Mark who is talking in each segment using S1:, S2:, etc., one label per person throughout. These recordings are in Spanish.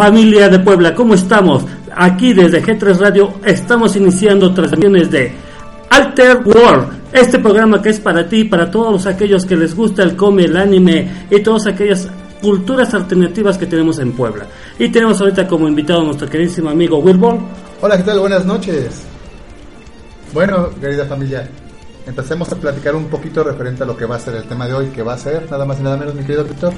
S1: Familia de Puebla, ¿cómo estamos? Aquí desde G3 Radio estamos iniciando transmisiones de Alter World, este programa que es para ti, para todos aquellos que les gusta el cómic, el anime y todas aquellas culturas alternativas que tenemos en Puebla. Y tenemos ahorita como invitado a nuestro queridísimo amigo Wilbur.
S2: Hola, ¿qué tal? Buenas noches. Bueno, querida familia, empecemos a platicar un poquito referente a lo que va a ser el tema de hoy, que va a ser nada más y nada menos, mi querido Víctor.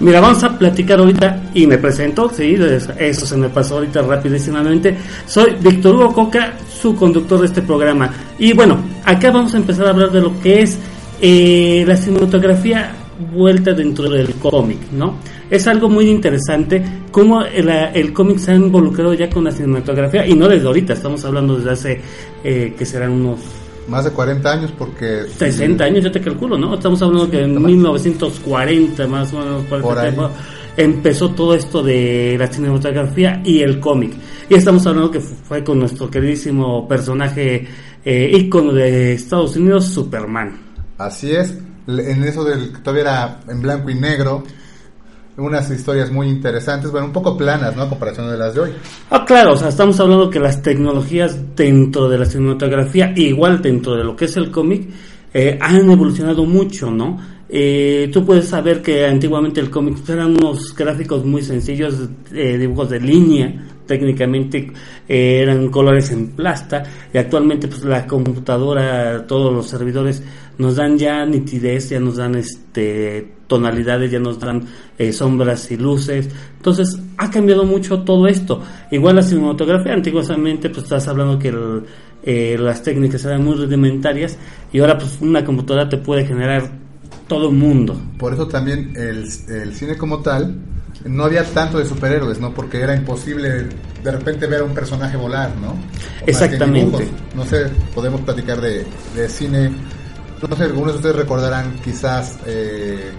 S1: Mira, vamos a platicar ahorita y me presento, sí, eso se me pasó ahorita rapidísimamente. Soy Víctor Hugo Coca, su conductor de este programa. Y bueno, acá vamos a empezar a hablar de lo que es eh, la cinematografía vuelta dentro del cómic, ¿no? Es algo muy interesante cómo el, cómic se ha involucrado ya con la cinematografía y no desde ahorita, estamos hablando desde hace eh, que serán unos
S2: más de 40 años porque...
S1: 60 años, yo te calculo, ¿no? Estamos hablando que en 1940 más o menos por tiempo, empezó todo esto de la cinematografía y el cómic. Y estamos hablando que fue con nuestro queridísimo personaje eh, ícono de Estados Unidos, Superman.
S2: Así es, en eso del todavía era en blanco y negro unas historias muy interesantes, bueno, un poco planas, ¿no? A comparación de las de hoy.
S1: Ah, claro, o sea, estamos hablando que las tecnologías dentro de la cinematografía, igual dentro de lo que es el cómic, eh, han evolucionado mucho, ¿no? Eh, tú puedes saber que antiguamente el cómic eran unos gráficos muy sencillos, eh, dibujos de línea, técnicamente eran colores en plasta y actualmente pues la computadora, todos los servidores nos dan ya nitidez, ya nos dan este tonalidades, ya nos dan eh, sombras y luces. Entonces ha cambiado mucho todo esto. Igual la cinematografía, antiguamente pues estás hablando que eh, las técnicas eran muy rudimentarias y ahora pues una computadora te puede generar todo el mundo.
S2: Por eso también el, el cine como tal no había tanto de superhéroes, ¿no? Porque era imposible de repente ver a un personaje volar, ¿no?
S1: Exactamente.
S2: No sé, podemos platicar de, de, cine. No sé, algunos de ustedes recordarán quizás eh,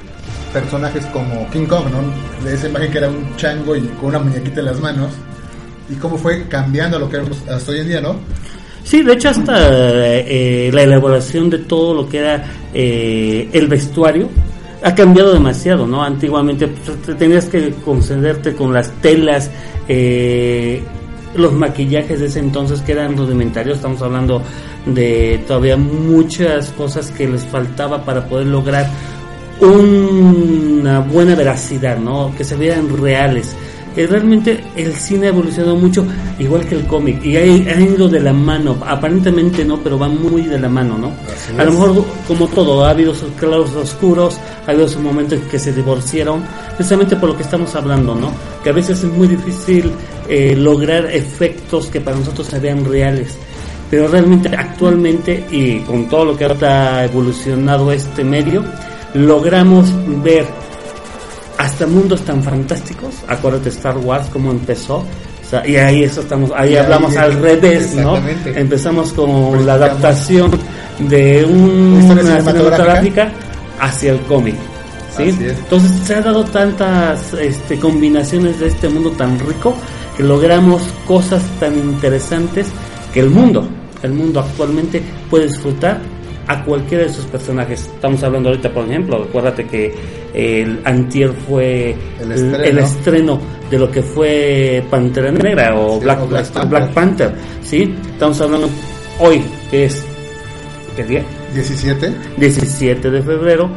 S2: personajes como King Kong, ¿no? De esa imagen que era un chango y con una muñequita en las manos. Y cómo fue cambiando lo que hasta hoy en día, ¿no?
S1: Sí, de hecho hasta eh, la elaboración de todo lo que era eh, el vestuario ha cambiado demasiado, ¿no? Antiguamente pues, tenías que concederte con las telas, eh, los maquillajes de ese entonces que eran rudimentarios, estamos hablando de todavía muchas cosas que les faltaba para poder lograr una buena veracidad, ¿no? Que se vieran reales. Eh, realmente el cine ha evolucionado mucho, igual que el cómic, y ha, ido de la mano, aparentemente no, pero va muy de la mano, ¿no? a lo mejor, como todo, ha habido sus claros oscuros, ha habido sus momentos en que se divorciaron, precisamente por lo que estamos hablando, ¿no? Que a veces es muy difícil eh, lograr efectos que para nosotros se vean reales, pero realmente actualmente, y con todo lo que ahora ha evolucionado este medio, logramos ver hasta mundos tan fantásticos. Acuérdate Star Wars, cómo empezó. O sea, y ahí eso estamos, ahí
S2: Y ahí,
S1: hablamos al revés, ¿no? Empezamos con la adaptación de una
S2: historia
S1: cinematográfica hacia el cómic. ¿sí? Entonces se ha dado tantas este, combinaciones de este mundo tan rico que logramos cosas tan interesantes que el mundo, el mundo actualmente puede disfrutar a cualquiera de sus personajes. Estamos hablando ahorita, por ejemplo, acuérdate que el Antier fue
S2: El estreno.
S1: el estreno de lo que fue Pantera Negra o
S2: Sí,
S1: Black,
S2: o Black Panther.
S1: Black Panther, ¿sí? Estamos hablando hoy, que es ¿qué día?
S2: 17
S1: 17 de febrero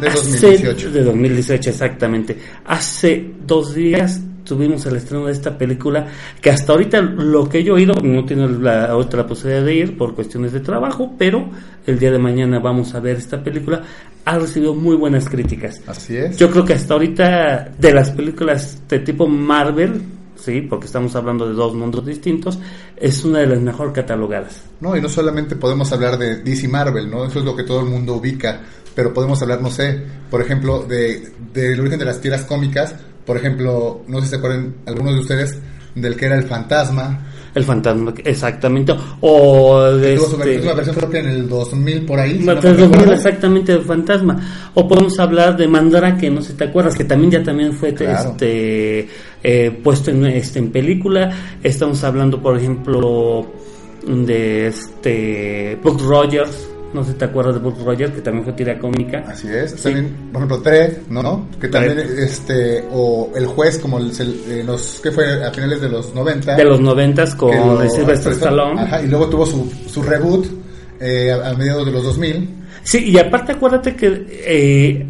S2: de
S1: Hace-
S2: 2018.
S1: de 2018, exactamente. Hace dos días tuvimos el estreno de esta película que hasta ahorita lo que yo he oído, no tiene la otra posibilidad de ir por cuestiones de trabajo, pero el día de mañana vamos a ver esta película. Ha recibido muy buenas críticas.
S2: Así es.
S1: Yo creo que hasta ahorita de las películas de tipo Marvel, sí, porque estamos hablando de dos mundos distintos, es una de las mejor catalogadas.
S2: No, y no solamente podemos hablar de DC Marvel, ¿no? Eso es lo que todo el mundo ubica, pero podemos hablar, no sé, por ejemplo, de del origen de las tiras cómicas, por ejemplo, no sé si se acuerdan algunos de ustedes del que era el fantasma,
S1: El fantasma, exactamente. O de este-
S2: versión, una versión que en el 2000 por ahí. si no
S1: Más
S2: me
S1: del 2000
S2: recuerdo.
S1: exactamente de fantasma o podemos hablar de Mandrake no sé si te acuerdas que también ya también fue
S2: Claro.
S1: este eh, puesto en este en película estamos hablando por ejemplo de este Buck Rogers no sé si te acuerdas de Buck Rogers que también fue tira cómica
S2: Así es,
S1: Sí.
S2: también, por ejemplo, Dredd, ¿no? Que también,
S1: Dredd.
S2: este, o El Juez, como el, el- los, que fue a finales de los 90.
S1: de los noventas con
S2: que lo-
S1: Sylvester Stallone
S2: Ajá, y luego tuvo su, su reboot eh, a, a mediados de los 2000.
S1: Sí, y aparte acuérdate que eh,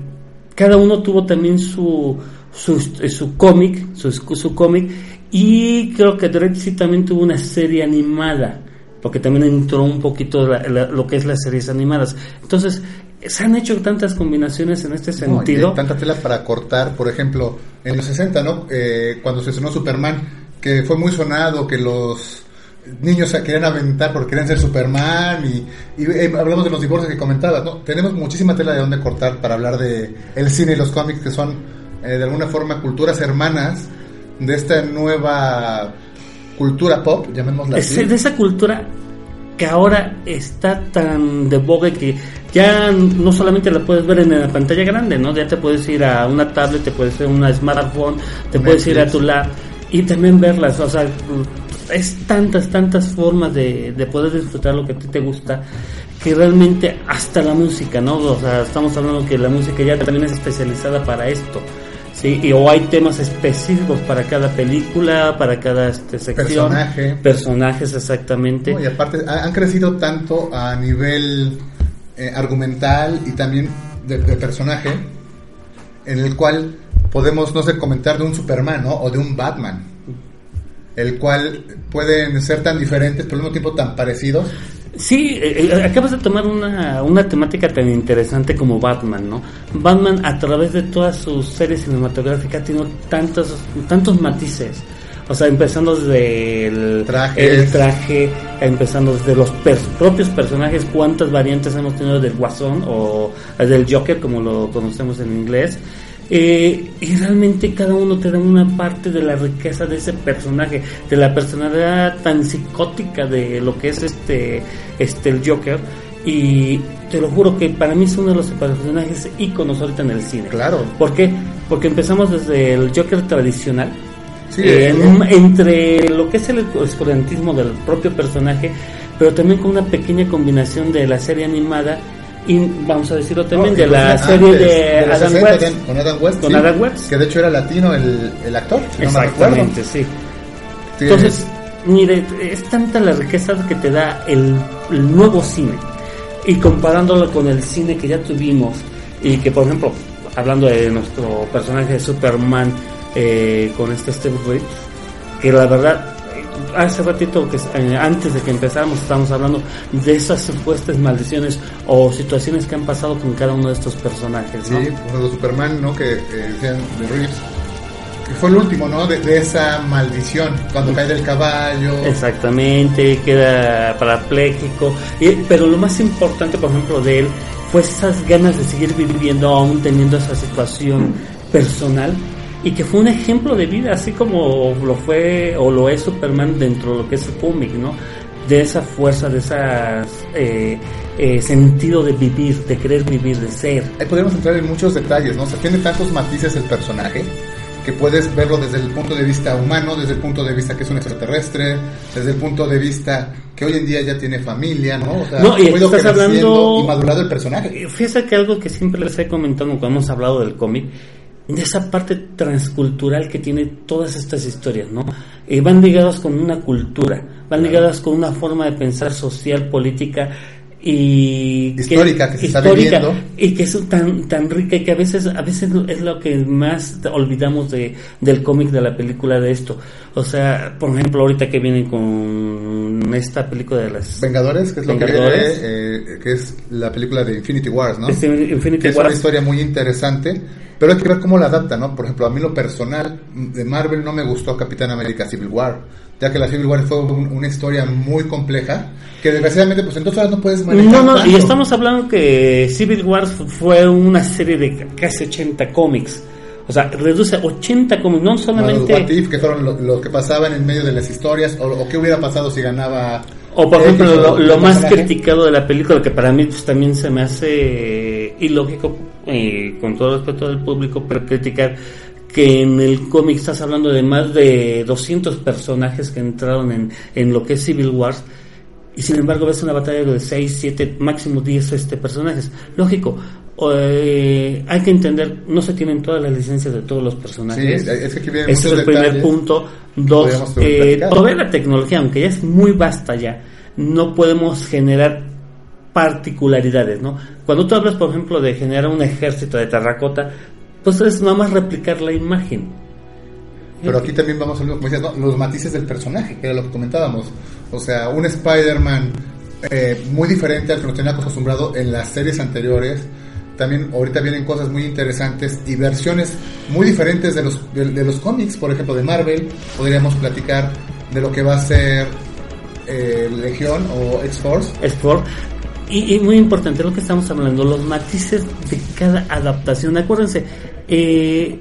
S1: cada uno tuvo también su su, su cómic, su, su cómic, y creo que Dredd sí también tuvo una serie animada, porque también entró un poquito la- la- lo que es las series animadas. Entonces, se han hecho tantas combinaciones en este
S2: No,
S1: sentido.
S2: hay tanta tela para cortar, por ejemplo, en los 60, ¿no? Eh, cuando se sonó Superman, que fue muy sonado, que los niños se querían aventar porque querían ser Superman y, y, eh, hablamos de los divorcios que comentabas, ¿no? Tenemos muchísima tela de dónde cortar para hablar de el cine y los cómics que son eh, de alguna forma culturas hermanas de esta nueva cultura pop, llamémosla
S1: Es
S2: así.
S1: de esa cultura que ahora está tan de boga que ya no solamente la puedes ver en la pantalla grande, ¿no? Ya te puedes ir a una tablet, te puedes ir a una smartphone, te puedes ir a tu lab y también verlas, o sea, es tantas, tantas formas de, de poder disfrutar lo que a ti te gusta que realmente hasta la música, ¿no? O sea, estamos hablando que la música ya también es especializada para esto. Sí, y o hay temas específicos para cada película, para cada este, sección,
S2: Personaje.
S1: personajes exactamente.
S2: No, y aparte ha- han crecido tanto a nivel eh, argumental y también de, de personaje, en el cual podemos, no sé, comentar de un Superman, ¿no? O de un Batman, el cual pueden ser tan diferentes, pero al mismo tiempo tan parecidos.
S1: Sí, eh, eh, acabas de tomar una, una temática tan interesante como Batman, ¿no? Batman a través de todas sus series cinematográficas tiene tantos, tantos matices. O sea, empezando desde el el traje, empezando desde los pers- propios personajes, cuántas variantes hemos tenido del Guasón o del Joker, como lo conocemos en inglés. Eh, y realmente cada uno te da una parte de la riqueza de ese personaje, de la personalidad tan psicótica de lo que es este, este el Joker. Y te lo juro que para mí es uno de los personajes íconos ahorita en el cine.
S2: Claro.
S1: ¿Por qué? Porque empezamos desde el Joker tradicional,
S2: Sí,
S1: eh, en- entre lo que es el oscurantismo del propio personaje, pero también con una pequeña combinación de la serie animada y vamos a decirlo también
S2: No,
S1: de la serie de, Adam
S2: 60,
S1: West.
S2: Con Adam West.
S1: Con
S2: sí,
S1: Adam West.
S2: Que de hecho era latino el, el actor. si
S1: Exactamente, sí. Entonces, mire, es tanta la riqueza que te da el, el nuevo cine y comparándolo con el cine que ya tuvimos y que, por ejemplo, hablando de nuestro personaje de Superman eh, con este Steve Reeves, que la verdad, hace ratito, que eh, antes de que empezáramos, estábamos hablando de esas supuestas maldiciones o situaciones que han pasado con cada uno de estos personajes, ¿no?
S2: Sí, de Superman, ¿no? Que eh, decían de Reeves. Que fue el último, ¿no? De, de esa maldición. Cuando cae del caballo.
S1: Exactamente, queda parapléjico. Y- pero lo más importante, por ejemplo, de él fue esas ganas de seguir viviendo aún teniendo esa situación personal y que fue un ejemplo de vida, así como lo fue o lo es Superman dentro de lo que es el cómic, ¿no? De esa fuerza, de ese eh, eh, sentido de vivir, de querer vivir, de ser.
S2: Ahí podemos entrar en muchos detalles, ¿no? O sea, tiene tantos matices el personaje que puedes verlo desde el punto de vista humano, desde el punto de vista que es un extraterrestre, desde el punto de vista que hoy en día ya tiene familia, ¿no? O
S1: sea, no, y estás hablando
S2: y madurado el personaje.
S1: Fíjate que algo que siempre les he comentado cuando hemos hablado del cómic, de esa parte transcultural que tiene todas estas historias, ¿no? Eh, van ligadas con una cultura, van ligadas con una forma de pensar social, política, y
S2: histórica que, se está viviendo.
S1: y que es tan tan rica y que a veces a veces es lo que más olvidamos de del cómic de la película de esto. O sea por ejemplo ahorita que vienen con esta película de las
S2: Vengadores que es lo que eh, que es la película de Infinity Wars no
S1: este Infinity
S2: que es una historia muy interesante pero hay que ver cómo la adapta no por ejemplo a mí lo personal de Marvel no me gustó Capitán América Civil War ya que la Civil War fue una historia muy compleja, que desgraciadamente pues entonces no puedes manejar
S1: No, no, y estamos hablando que Civil War fue una serie de casi 80 cómics. O sea, reduce 80 cómics, no solamente...
S2: Los que fueron lo, que pasaban en medio de las historias, o, o qué hubiera pasado si ganaba...
S1: O por ejemplo, lo, más criticado de la película, que para mí pues, también se me hace ilógico, eh, con todo respeto del público, pero criticar que en el cómic estás hablando de más de 200 personajes que entraron en, en lo que es Civil Wars y sin embargo ves una batalla de 6, 7, máximo 10 este, personajes. Lógico, eh, hay que entender, no se tienen todas las licencias de todos los personajes.
S2: Sí, es que aquí
S1: Ese es el primer punto. Dos, eh, toda la tecnología, aunque ya es muy vasta ya, no podemos generar particularidades, ¿no? Cuando tú hablas, por ejemplo, de generar un ejército de terracota, pues es nada más replicar la imagen.
S2: Pero aquí también vamos a ver, los matices del personaje, que era lo que comentábamos. O sea, un Spider-Man eh, muy diferente al que nos tenía acostumbrado en las series anteriores. También ahorita vienen cosas muy interesantes y versiones muy diferentes de los, de, los cómics, por ejemplo, de Marvel. Podríamos platicar de lo que va a ser eh, Legión o X-Force.
S1: X-Force. Y, muy importante lo que estamos hablando, los matices de cada adaptación. Acuérdense, eh,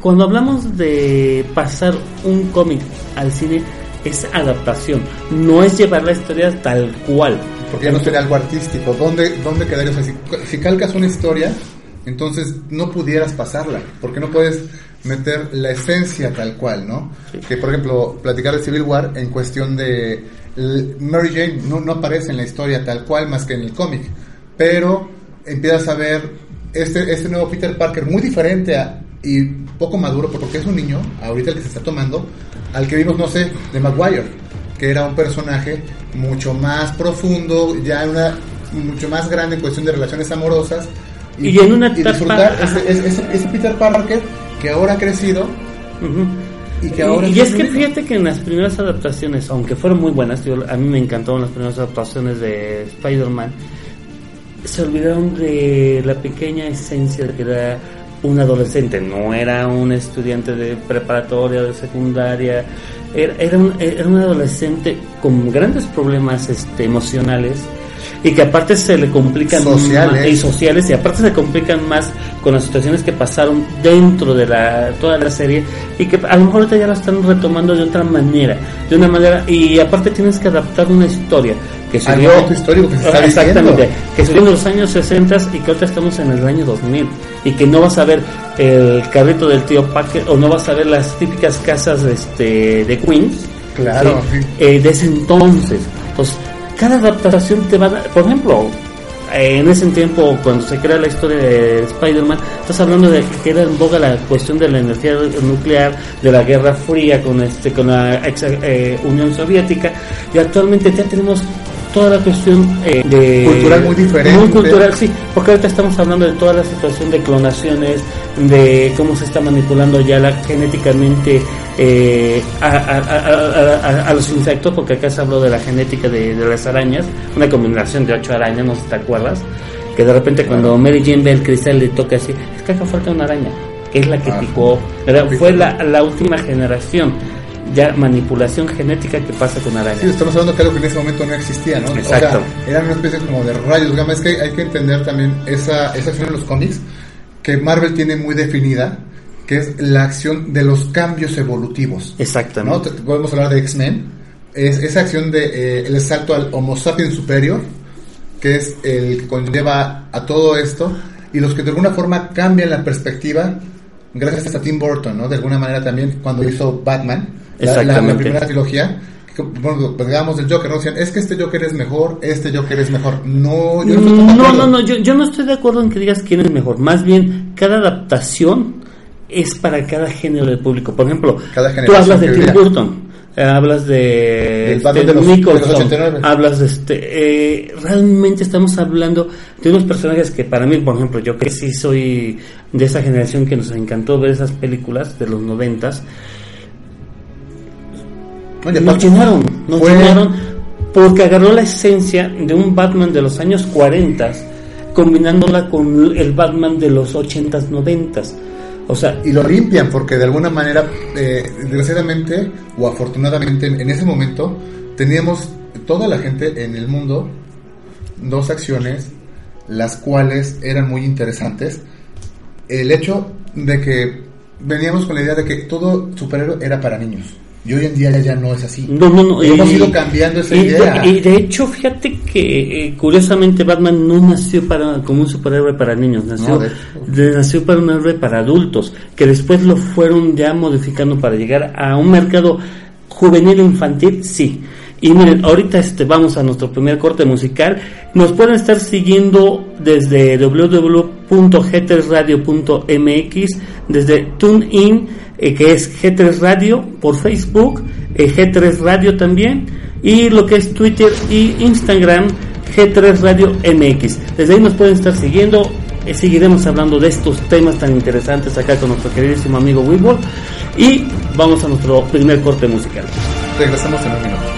S1: cuando hablamos de pasar un cómic al cine, es adaptación, no es llevar la historia tal cual.
S2: Porque ya no sería algo artístico. ¿Dónde, dónde quedaría? si, calcas una historia, entonces no pudieras pasarla, porque no puedes meter la esencia tal cual, ¿no? Que por ejemplo, platicar de Civil War en cuestión de Mary Jane no, no aparece en la historia tal cual más que en el cómic, pero empiezas a ver este, este nuevo Peter Parker muy diferente y poco maduro porque es un niño, ahorita el que se está tomando, al que vimos, no sé, de Maguire, que era un personaje mucho más profundo, ya una mucho más grande en cuestión de relaciones amorosas.
S1: Y, en una etapa...
S2: ese, Peter Parker que ahora ha crecido.
S1: Y, que ahora y, es que fíjate que en las primeras adaptaciones, aunque fueron muy buenas, a mí me encantaron las primeras adaptaciones de Spider-Man, se olvidaron de la pequeña esencia de que era un adolescente, no era un estudiante de preparatoria, de secundaria, era, era, un, era un adolescente con grandes problemas este, emocionales y que aparte se le complican
S2: sociales.
S1: y sociales y aparte se complican más con las situaciones que pasaron dentro de la toda la serie y que a lo mejor ahorita ya la están retomando de otra manera de una manera y aparte tienes que adaptar una historia que dio
S2: histórico que
S1: se exactamente que dio en los años 60 y que ahorita estamos en el año 2000 y que no vas a ver el carrito del tío Packer o no vas a ver las típicas casas este, de Queens
S2: claro
S1: eh, de ese entonces. Pues cada adaptación te va a dar, por ejemplo, en ese tiempo cuando se crea la historia de Spider-Man, estás hablando de que era en boga la cuestión de la energía nuclear, de la Guerra Fría con este con la eh, Unión Soviética y actualmente ya tenemos toda la cuestión eh, de
S2: cultural muy diferente.
S1: Muy cultural, sí, porque ahorita estamos hablando de toda la situación de clonaciones, de cómo se está manipulando ya la, genéticamente eh, a, los insectos, porque acá se habló de la genética de, las arañas, una combinación de ocho arañas, no sé si te acuerdas, que de repente cuando Mary Jane ve el cristal le toca así, es que acá falta una araña, que es la que ah, picó, fue la, la última generación ya manipulación genética que pasa con arañas.
S2: Sí, estamos hablando de algo que en ese momento no existía, ¿no?
S1: Exacto.
S2: eran una especie como de rayos Es que hay que entender también esa, esa acción en los cómics que Marvel tiene muy definida que es la acción de los cambios evolutivos.
S1: Exactamente.
S2: ¿no? Podemos hablar de X-Men, es esa acción de eh, el salto al Homo sapiens superior, que es el que conlleva a todo esto, y los que de alguna forma cambian la perspectiva, gracias a Tim Burton, ¿no? De alguna manera también cuando hizo Batman, la, la- la primera trilogía, bueno, digamos del Joker, ¿no? Decían, es que este Joker es mejor, este Joker es mejor. No, yo no estoy
S1: No, no, no, yo, yo no estoy de acuerdo en que digas quién es mejor. Más bien, cada adaptación es para cada género del público. Por ejemplo, tú hablas de Tim. Burton, hablas de, este,
S2: Batman de los-
S1: Nicholson,
S2: de los 89.
S1: hablas de este. eh, realmente estamos hablando de unos personajes que para mí, por ejemplo, yo que sí soy de esa generación que nos encantó ver esas películas de los noventas, nos llenaron, nos
S2: fue-
S1: llenaron porque agarró la esencia de un Batman de los años 40 combinándola con el Batman de los 80s, 90s. O sea,
S2: y lo limpian porque de alguna manera, eh, desgraciadamente o afortunadamente en, ese momento teníamos toda la gente en el mundo dos acciones las cuales eran muy interesantes. El hecho de que veníamos con la idea de que todo superhéroe era para niños y hoy en día ya, no es así.
S1: no, no, no.
S2: Hemos
S1: y-
S2: ido cambiando esa
S1: y,
S2: idea.
S1: Y de hecho, fíjate que eh, curiosamente Batman no nació para como un superhéroe para niños, nació,
S2: de
S1: de- nació para un héroe para adultos, que después lo fueron ya modificando para llegar a un mercado juvenil e infantil, sí. Y miren, ahorita este, vamos a nuestro primer corte musical. Nos pueden estar siguiendo desde www.g3radio.mx, desde TuneIn, eh, que es G3 Radio, por Facebook, eh, G3 Radio también, y lo que es Twitter y Instagram, G3 Radio MX. Desde ahí nos pueden estar siguiendo. eh, seguiremos hablando de estos temas tan interesantes acá con nuestro queridísimo amigo Weeble. Y vamos a nuestro primer corte musical.
S2: Regresamos en un minuto.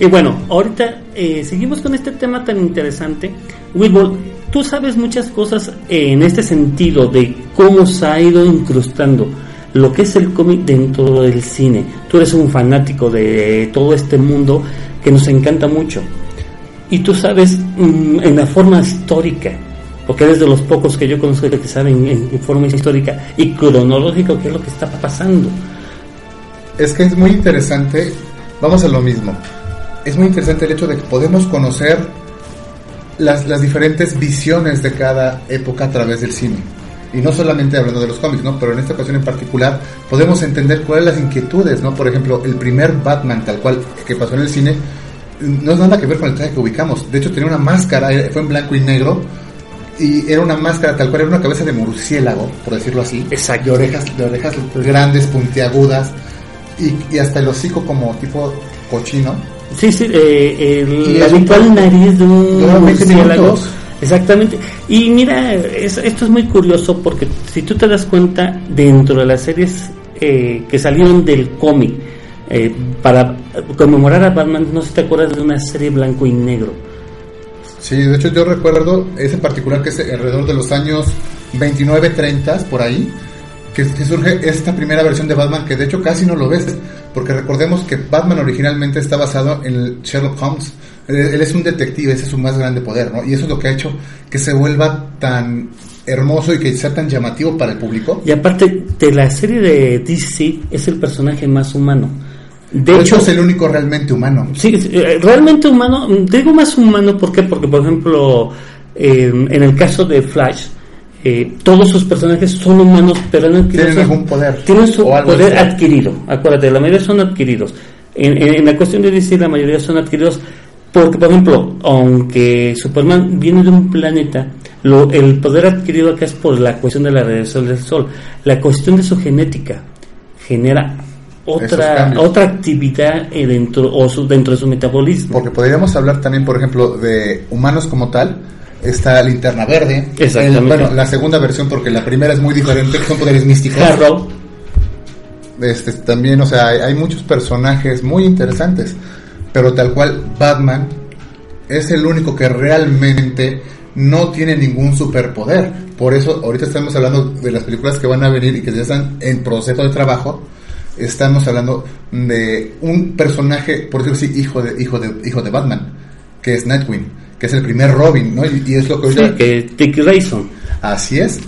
S1: Y bueno, ahorita eh, seguimos con este tema tan interesante. Wilbur, tú sabes muchas cosas en este sentido de cómo se ha ido incrustando lo que es el cómic dentro del cine. Tú eres un fanático de todo este mundo que nos encanta mucho. Y tú sabes mm, en la forma histórica, porque eres de los pocos que yo conozco que saben en, en forma histórica y cronológica qué es lo que está pasando.
S2: Es que es muy interesante, vamos a lo mismo, es muy interesante el hecho de que podemos conocer las, las diferentes visiones de cada época a través del cine. Y no solamente hablando de los cómics, ¿no? Pero en esta ocasión en particular podemos entender cuáles las inquietudes, ¿no? Por ejemplo, el primer Batman tal cual que pasó en el cine no es nada que ver con el traje que ubicamos. De hecho, tenía una máscara, eh, fue en blanco y negro. Y era una máscara tal cual, era una cabeza de murciélago, por decirlo así.
S1: Exacto.
S2: De orejas, de orejas grandes, puntiagudas. Y, y hasta el hocico como tipo cochino.
S1: Sí, sí, eh, el, la habitual nariz de un
S2: Dura 20
S1: murciélago. Exactamente. Y mira, es- esto es muy curioso porque si tú te das cuenta, dentro de las series eh, que salieron del cómic, eh, para conmemorar a Batman, no sé si te acuerdas de una serie blanco y negro.
S2: Sí, de hecho yo recuerdo ese particular que es alrededor de los años 29, 30, por ahí, que, que surge esta primera versión de Batman que de hecho casi no lo ves, porque recordemos que Batman originalmente está basado en Sherlock Holmes. Él, él es un detective, ese es su más grande poder, ¿no? Y eso es lo que ha hecho que se vuelva tan hermoso y que sea tan llamativo para el público.
S1: Y aparte de la serie de DC, es el personaje más humano. De, hecho,
S2: hecho, es el único realmente humano.
S1: Sí, sí, eh, realmente humano, digo más humano ¿por qué? porque por ejemplo eh, en el caso de Flash eh, todos sus personajes son humanos pero adquirido
S2: Tienen algún poder.
S1: tienen su poder adquirido acuérdate la mayoría son adquiridos en, en- en la cuestión de DC la mayoría son adquiridos porque por ejemplo aunque Superman viene de un planeta lo, el poder adquirido acá es por la cuestión de la radiación del sol la cuestión de su genética genera otra otra actividad eh, dentro o su- dentro de su metabolismo
S2: Porque podríamos hablar también, por ejemplo, de humanos como tal. Está Linterna Verde.
S1: Exactamente.
S2: El- bueno, la segunda versión, porque la primera es muy diferente, son poderes místicos.
S1: Harrow
S2: Este, también, o sea, hay, hay muchos personajes muy interesantes. Pero tal cual, Batman es el único que realmente no tiene ningún superpoder. Por eso, ahorita estamos hablando de las películas que van a venir y que ya están en proceso de trabajo. Estamos hablando de un personaje, por decirlo así, hijo de, hijo de, hijo de Batman, que es Nightwing, que es el primer Robin, ¿no? Y, y es lo que
S1: sí,
S2: ahorita-
S1: que Dick Grayson
S2: Así es.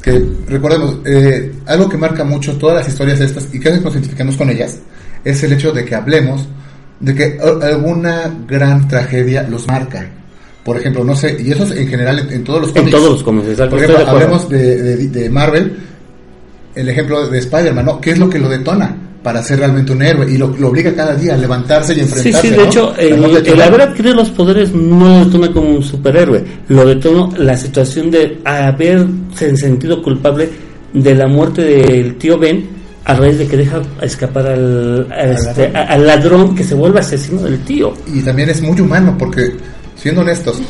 S2: Que recordemos, eh, algo que marca mucho todas las historias estas y que nos identifiquemos con ellas es el hecho de que hablemos de que a- alguna gran tragedia los marca. Por ejemplo, no sé, y eso es en general en, en todos los
S1: en
S2: cómics.
S1: todos los cómics
S2: Por ejemplo,
S1: de
S2: hablemos de, de- de Marvel, el ejemplo de Spider-Man, ¿no? ¿Qué es lo que lo detona para ser realmente un héroe? Y lo, lo obliga cada día a levantarse y
S1: Sí,
S2: enfrentarse.
S1: sí, de
S2: ¿no?
S1: hecho,
S2: A
S1: el, el haber adquirido los poderes no lo detona como un superhéroe, lo detonó la situación de haberse sentido culpable de la muerte del tío Ben a raíz de que deja escapar al, este-
S2: ladrón.
S1: al ladrón que se vuelve asesino del tío.
S2: y también es muy humano porque siendo honestos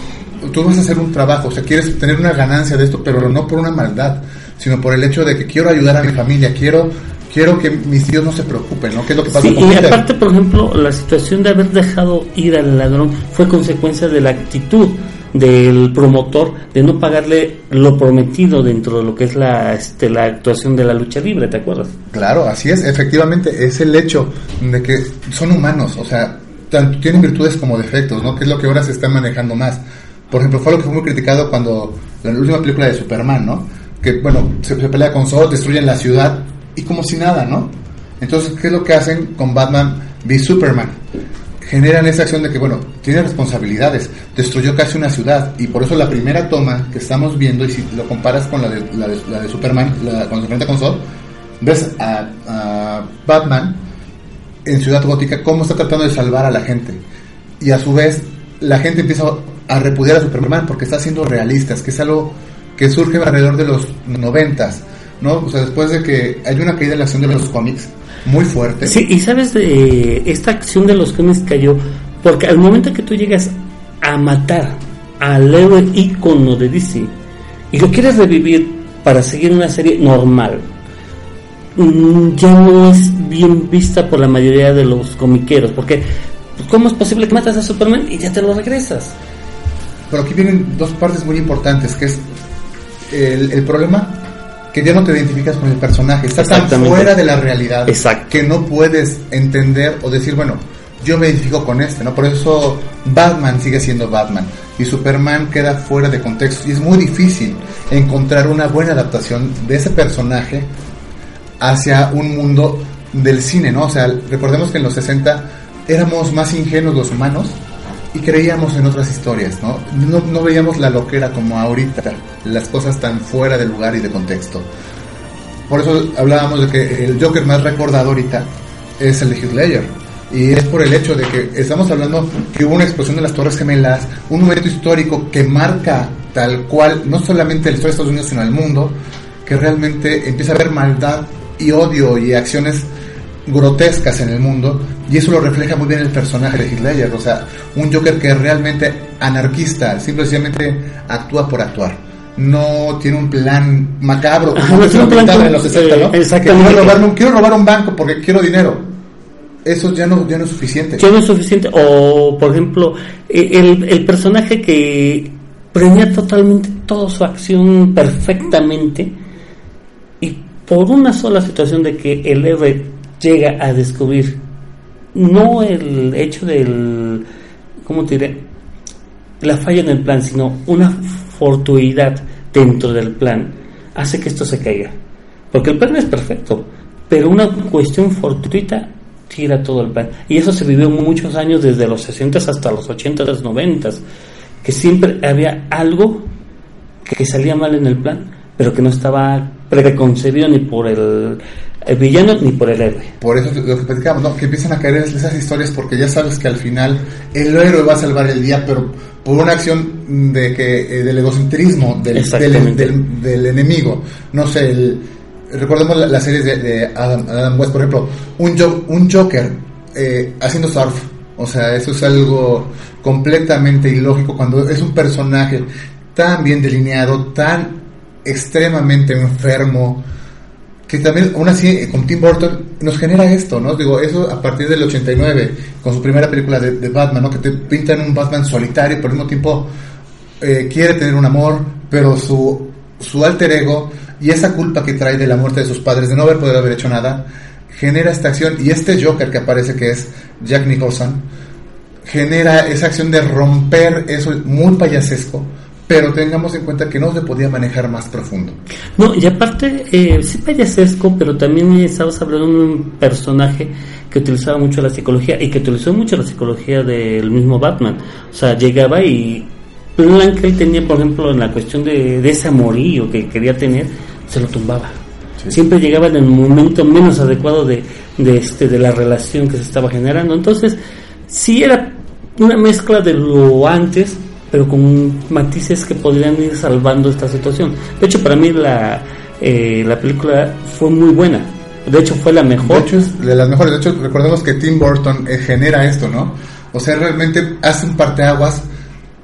S2: tú vas a hacer un trabajo o sea quieres tener una ganancia de esto pero no por una maldad sino por el hecho de que quiero ayudar a mi familia quiero quiero que mis tíos no se preocupen no qué es lo que pasa
S1: Sí,
S2: con
S1: y
S2: Peter
S1: aparte, por ejemplo, la situación de haber dejado ir al ladrón fue consecuencia de la actitud del promotor de no pagarle lo prometido dentro de lo que es la, este, la actuación de la lucha libre, ¿te acuerdas?
S2: claro así es efectivamente es el hecho de que son humanos o sea tanto tienen virtudes como defectos no que es lo que ahora se está manejando más. Por ejemplo fue lo que fue muy criticado cuando la última película de Superman no que bueno se, se pelea con Zod destruyen la ciudad y como si nada no entonces qué es lo que hacen con Batman v Superman generan esa acción de que, bueno, tiene responsabilidades, destruyó casi una ciudad y por eso la primera toma que estamos viendo, y si lo comparas con la de, la de, la de Superman, la, cuando se enfrenta con Zod, ves a, a Batman en Ciudad Gótica cómo está tratando de salvar a la gente. Y a su vez la gente empieza a repudiar a Superman porque está siendo realistas, que es algo que surge alrededor de los noventas, ¿no? O sea, después de que hay una caída en la acción de los cómics muy fuerte.
S1: Sí, y sabes de esta acción de los cómics cayó porque al momento que tú llegas a matar al héroe ícono de DC y lo quieres revivir para seguir una serie normal, mm, ya no es bien vista por la mayoría de los comiqueros, porque pues, ¿cómo es posible que matas a Superman y ya te lo regresas?
S2: Pero aquí vienen dos partes muy importantes, que es el, el problema que ya no te identificas con el personaje, está tan fuera de la realidad
S1: Exacto.
S2: que no puedes entender o decir, bueno, yo me identifico con este, ¿no? Por eso Batman sigue siendo Batman y Superman queda fuera de contexto y es muy difícil encontrar una buena adaptación de ese personaje hacia un mundo del cine, ¿no? O sea, recordemos que en los 60 éramos más ingenuos los humanos y creíamos en otras historias, ¿no? No, veíamos la loquera como ahorita, las cosas tan fuera de lugar y de contexto. Por eso hablábamos de que el Joker más recordado ahorita es el de Heath Ledger. Y es por el hecho de que estamos hablando que hubo una explosión de las Torres Gemelas, un momento histórico que marca tal cual no solamente la historia de Estados Unidos, sino el mundo, que realmente empieza a haber maldad y odio y acciones grotescas en el mundo y eso lo refleja muy bien el personaje de Ledger, o sea, un Joker que es realmente anarquista, simplemente actúa por actuar. No tiene un plan macabro, como
S1: no
S2: lo pintaban en los 60, ¿no?
S1: eh,
S2: Que quiero, robarme un, quiero robar un banco porque quiero dinero. Eso ya no, ya no es suficiente.
S1: ya no es suficiente. O, por ejemplo, el, el personaje que premia totalmente toda su acción perfectamente y por una sola situación de que el héroe llega a descubrir no el hecho del, ¿cómo te diré? La falla en el plan, sino una fortuidad dentro del plan, hace que esto se caiga. Porque el plan es perfecto, pero una cuestión fortuita tira todo el plan. Y eso se vivió muchos años, desde los 60 hasta los 80, los 90, que siempre había algo que salía mal en el plan, pero que no estaba preconcebido ni por el, el villano ni por el héroe.
S2: Por eso lo que platicamos, ¿no? Que empiezan a caer esas historias porque ya sabes que al final el héroe va a salvar el día, pero por una acción de que eh, del egocentrismo del, del,
S1: Exactamente.
S2: del- del enemigo. No sé, el- recordemos la, la serie de, de Adam, Adam West, por ejemplo, un, jo- un Joker eh, haciendo surf. O sea, eso es algo completamente ilógico cuando es un personaje tan bien delineado, tan extremadamente enfermo, que también, aún así, eh, con Tim Burton nos genera esto, ¿no? Digo, eso a partir del 89, con su primera película de, de Batman, ¿no? Que te pintan un Batman solitario, pero al mismo tiempo eh, quiere tener un amor, pero su, su alter ego y esa culpa que trae de la muerte de sus padres, de no haber podido haber hecho nada, genera esta acción. Y este Joker que aparece, que es Jack Nicholson, genera esa acción de romper eso muy payasesco, pero tengamos en cuenta que no se podía manejar más profundo.
S1: No, y aparte, eh, sí payasesco, pero también estabas hablando de un personaje que utilizaba mucho la psicología y que utilizó mucho la psicología del mismo Batman. O sea, llegaba y plan que él tenía, por ejemplo, en la cuestión de, de ese amorío que quería tener, se lo tumbaba. Siempre llegaba en el momento menos adecuado de, de, este, de la relación que se estaba generando. Entonces, sí era una mezcla de lo antes, pero con matices que podrían ir salvando esta situación. De hecho, para mí la, eh, la película fue muy buena. De hecho, fue la mejor.
S2: De hecho, es de las mejores. De hecho, recordemos que Tim Burton eh, genera esto, ¿no? O sea, realmente hace un parteaguas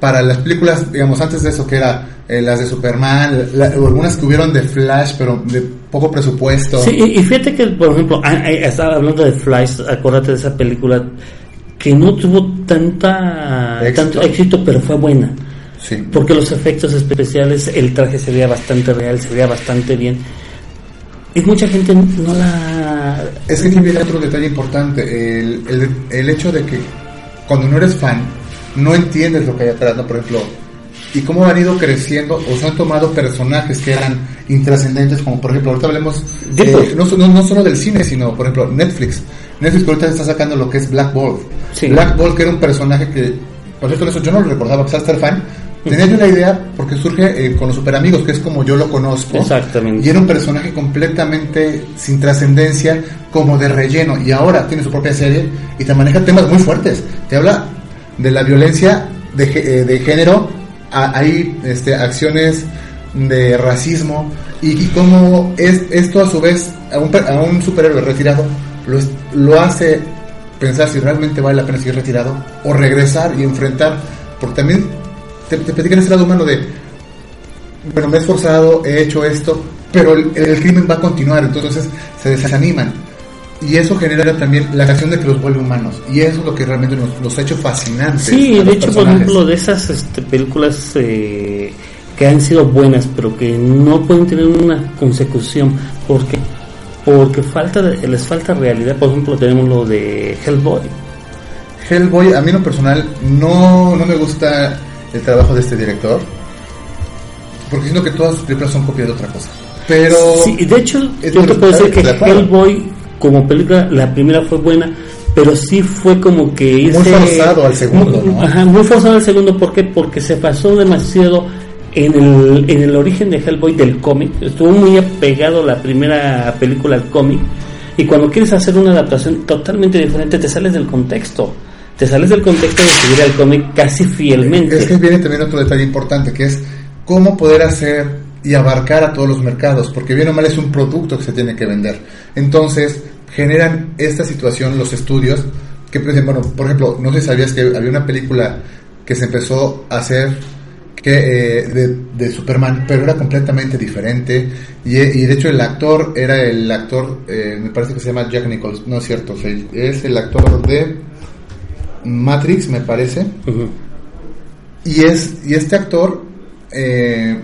S2: para las películas, digamos, antes de eso, que era eh, las de Superman, la- o algunas que hubieron de Flash, pero de poco presupuesto.
S1: Sí, y, y fíjate que, por ejemplo, estaba hablando de Flash, acuérdate de esa película que no tuvo tanta
S2: Éxito.
S1: tanto éxito, pero fue buena.
S2: Sí.
S1: Porque los efectos especiales, el traje se veía bastante real, se veía bastante bien. Y mucha gente no la...
S2: Es que aquí viene otro detalle importante, el, el, el hecho de que cuando no eres fan, no entiendes lo que hay atrás, ¿no? Por ejemplo, y cómo han ido creciendo o se han tomado personajes que eran intrascendentes, como por ejemplo, ahorita hablemos eh, no, no, no solo del cine, sino por ejemplo Netflix. Netflix ahorita está sacando lo que es Black Bolt.
S1: Sí.
S2: Black Bolt que era un personaje que, por cierto, eso yo no lo recordaba, a pesar de ser fan. Tenía yo la idea porque surge eh, con los super amigos, que es como yo lo conozco.
S1: Exactamente.
S2: Y era un personaje completamente sin trascendencia, como de relleno. Y ahora tiene su propia serie y te maneja temas muy fuertes. Te habla de la violencia de, eh, de género, hay este, acciones de racismo y, y cómo es, esto a su vez a un, a un superhéroe retirado lo, lo hace pensar si realmente vale la pena seguir retirado o regresar y enfrentar, porque también te, te platican ese lado humano de bueno, me he esforzado, he hecho esto, pero el crimen va a continuar, entonces se desaniman. Y eso genera también la acción de que los vuelve humanos. Y eso es lo que realmente nos, nos ha hecho fascinantes.
S1: Sí,
S2: los
S1: de hecho, por ejemplo, de esas este, películas eh, que han sido buenas, pero que no pueden tener una consecución, porque porque falta les falta realidad. Por ejemplo, tenemos lo de Hellboy.
S2: Hellboy, a mí en lo personal, no, no me gusta el trabajo de este director. Porque siento que todas sus películas son copias de otra cosa. Pero.
S1: Sí, y de hecho, yo te puedo decir que. Hellboy, como película, la primera fue buena, pero sí fue como que irse-
S2: Muy forzado al segundo,
S1: muy,
S2: ¿no?
S1: Ajá, muy forzado al segundo, ¿por qué? Porque se pasó demasiado en el, en el origen de Hellboy del cómic, estuvo muy apegado la primera película al cómic, Y cuando quieres hacer una adaptación totalmente diferente, te sales del contexto. Te sales del contexto de seguir al cómic casi fielmente.
S2: Es que viene también otro detalle importante, que es cómo poder hacer y abarcar a todos los mercados, porque bien o mal es un producto que se tiene que vender. Entonces, generan esta situación los estudios, que, pues, bueno, por ejemplo, no sé si sabías que había una película que se empezó a hacer que, eh, de, de Superman, pero era completamente diferente. Y, y de hecho el actor era el actor, eh, me parece que se llama Jack Nichols, no es cierto, o sea, es el actor de Matrix, me parece. Y, es, y este actor, eh,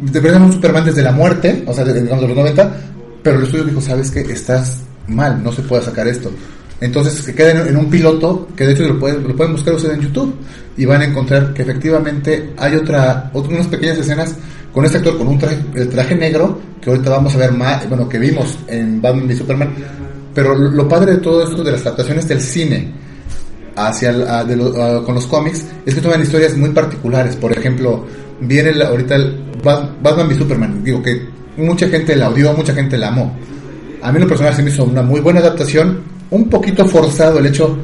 S2: de verdad un Superman desde la muerte, o sea, de, digamos de los 90, pero el estudio dijo, sabes que estás mal, no se puede sacar esto. Entonces se queda en, un piloto, que de hecho lo pueden, lo pueden buscar ustedes en YouTube, y van a encontrar que efectivamente hay otra, otra unas pequeñas escenas con este actor con un traje, negro, que ahorita vamos a ver más, bueno, que vimos en Batman y Superman, pero lo, padre de todo esto de las adaptaciones del cine, hacia con los cómics es que toman historias muy particulares. Por ejemplo, viene el- ahorita el Bat- Batman v Superman. Digo que mucha gente la odió, mucha gente la amó. A mí en lo personal se me hizo una muy buena adaptación, un poquito forzado el hecho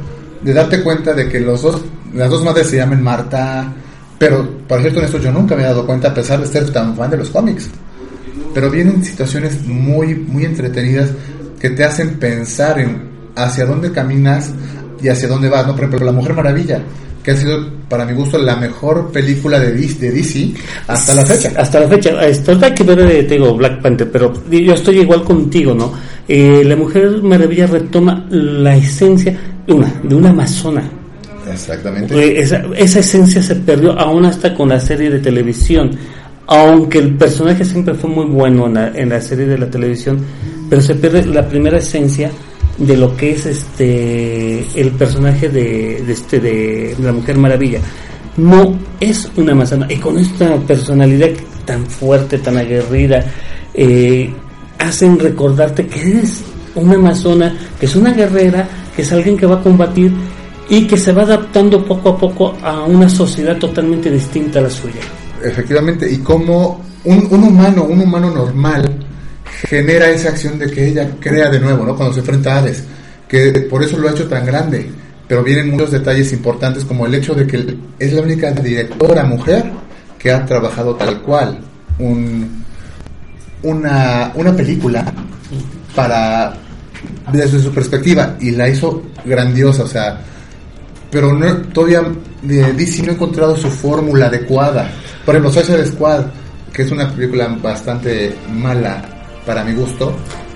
S2: de darte cuenta de que los dos, las dos madres se llamen Marta, pero para ser honesto yo nunca me he dado cuenta a pesar de ser tan fan de los cómics. Pero vienen situaciones muy, muy entretenidas que te hacen pensar en hacia dónde caminas y hacia dónde vas, ¿no? Por ejemplo, La Mujer Maravilla, que ha sido, para mi gusto, la mejor película de DC, de DC hasta la fecha.
S1: Hasta la fecha. Hay que ver, te digo, Black Panther, pero yo estoy igual contigo, ¿no? Eh, la Mujer Maravilla retoma la esencia de una, de una amazona.
S2: Exactamente.
S1: Eh, Esa, esa esencia se perdió aún hasta con la serie de televisión. Aunque el personaje siempre fue muy bueno en la, en la serie de la televisión, pero se pierde la primera esencia de lo que es este el personaje de, este de la Mujer Maravilla. No es una amazona y con esta personalidad tan fuerte, tan aguerrida, eh, hacen recordarte que eres una amazona, que es una guerrera, que es alguien que va a combatir y que se va adaptando poco a poco a una sociedad totalmente distinta a la suya.
S2: Efectivamente, y como un, un humano, un humano normal, genera esa acción de que ella crea de nuevo, ¿no? Cuando se enfrenta a Hades, que por eso lo ha hecho tan grande. Pero vienen muchos detalles importantes como el hecho de que es la única directora mujer que ha trabajado tal cual un, una, una película para desde su perspectiva y la hizo grandiosa, o sea, pero no, todavía de DC no ha encontrado su fórmula adecuada. Por ejemplo, Suicide Squad, que es una película bastante mala para mi gusto,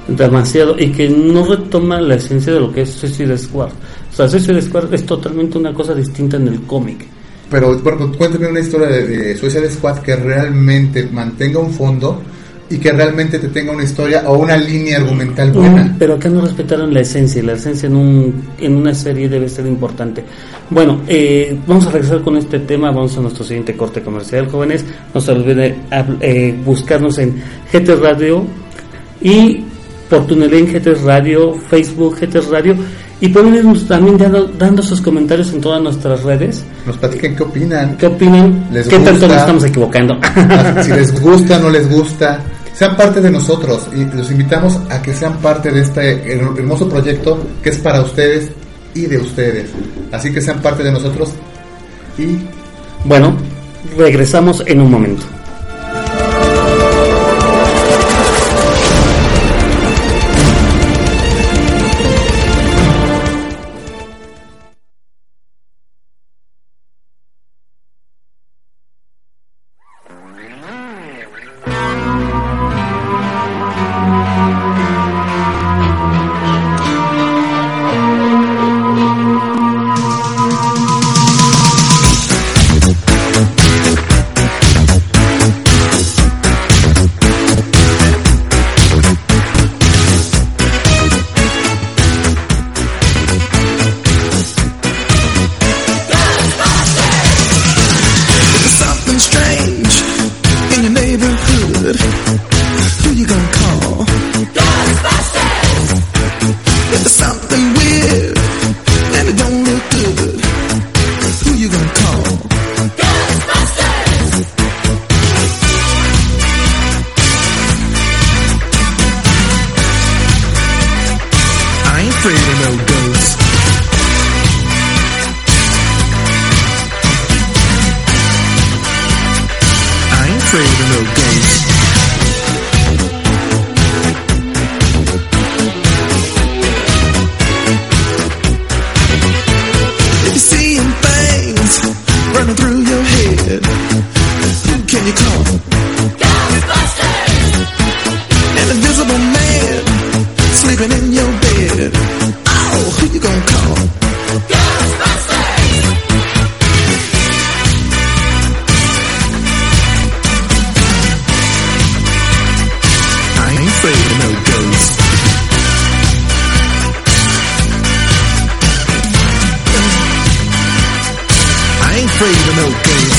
S1: Demasiado y que no retoma la esencia de lo que es Suicide Squad. O sea, Suicide Squad es totalmente una cosa distinta en el cómic.
S2: pero bueno, cuéntame una historia de, de Suicide Squad que realmente mantenga un fondo y que realmente te tenga una historia o una línea argumental buena.
S1: Pero acá no respetaron la esencia, y la esencia en, un, en una serie debe ser importante. Bueno, eh, vamos a regresar con este tema, vamos a nuestro siguiente corte comercial, jóvenes. No se olviden eh, buscarnos en GT Radio y por Tunelé en GT Radio, Facebook GT Radio y pueden irnos también dando, dando sus comentarios en todas nuestras redes.
S2: Nos platiquen qué opinan,
S1: ¿Qué opinan?
S2: ¿Les
S1: ¿Qué tanto
S2: gusta?
S1: nos estamos equivocando?
S2: si les gusta, no les gusta, sean parte de nosotros y los invitamos a que sean parte de este her- hermoso proyecto que es para ustedes y de ustedes. Así que sean parte de nosotros y
S1: bueno, regresamos en un momento.
S3: No ghosts.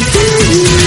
S3: can't do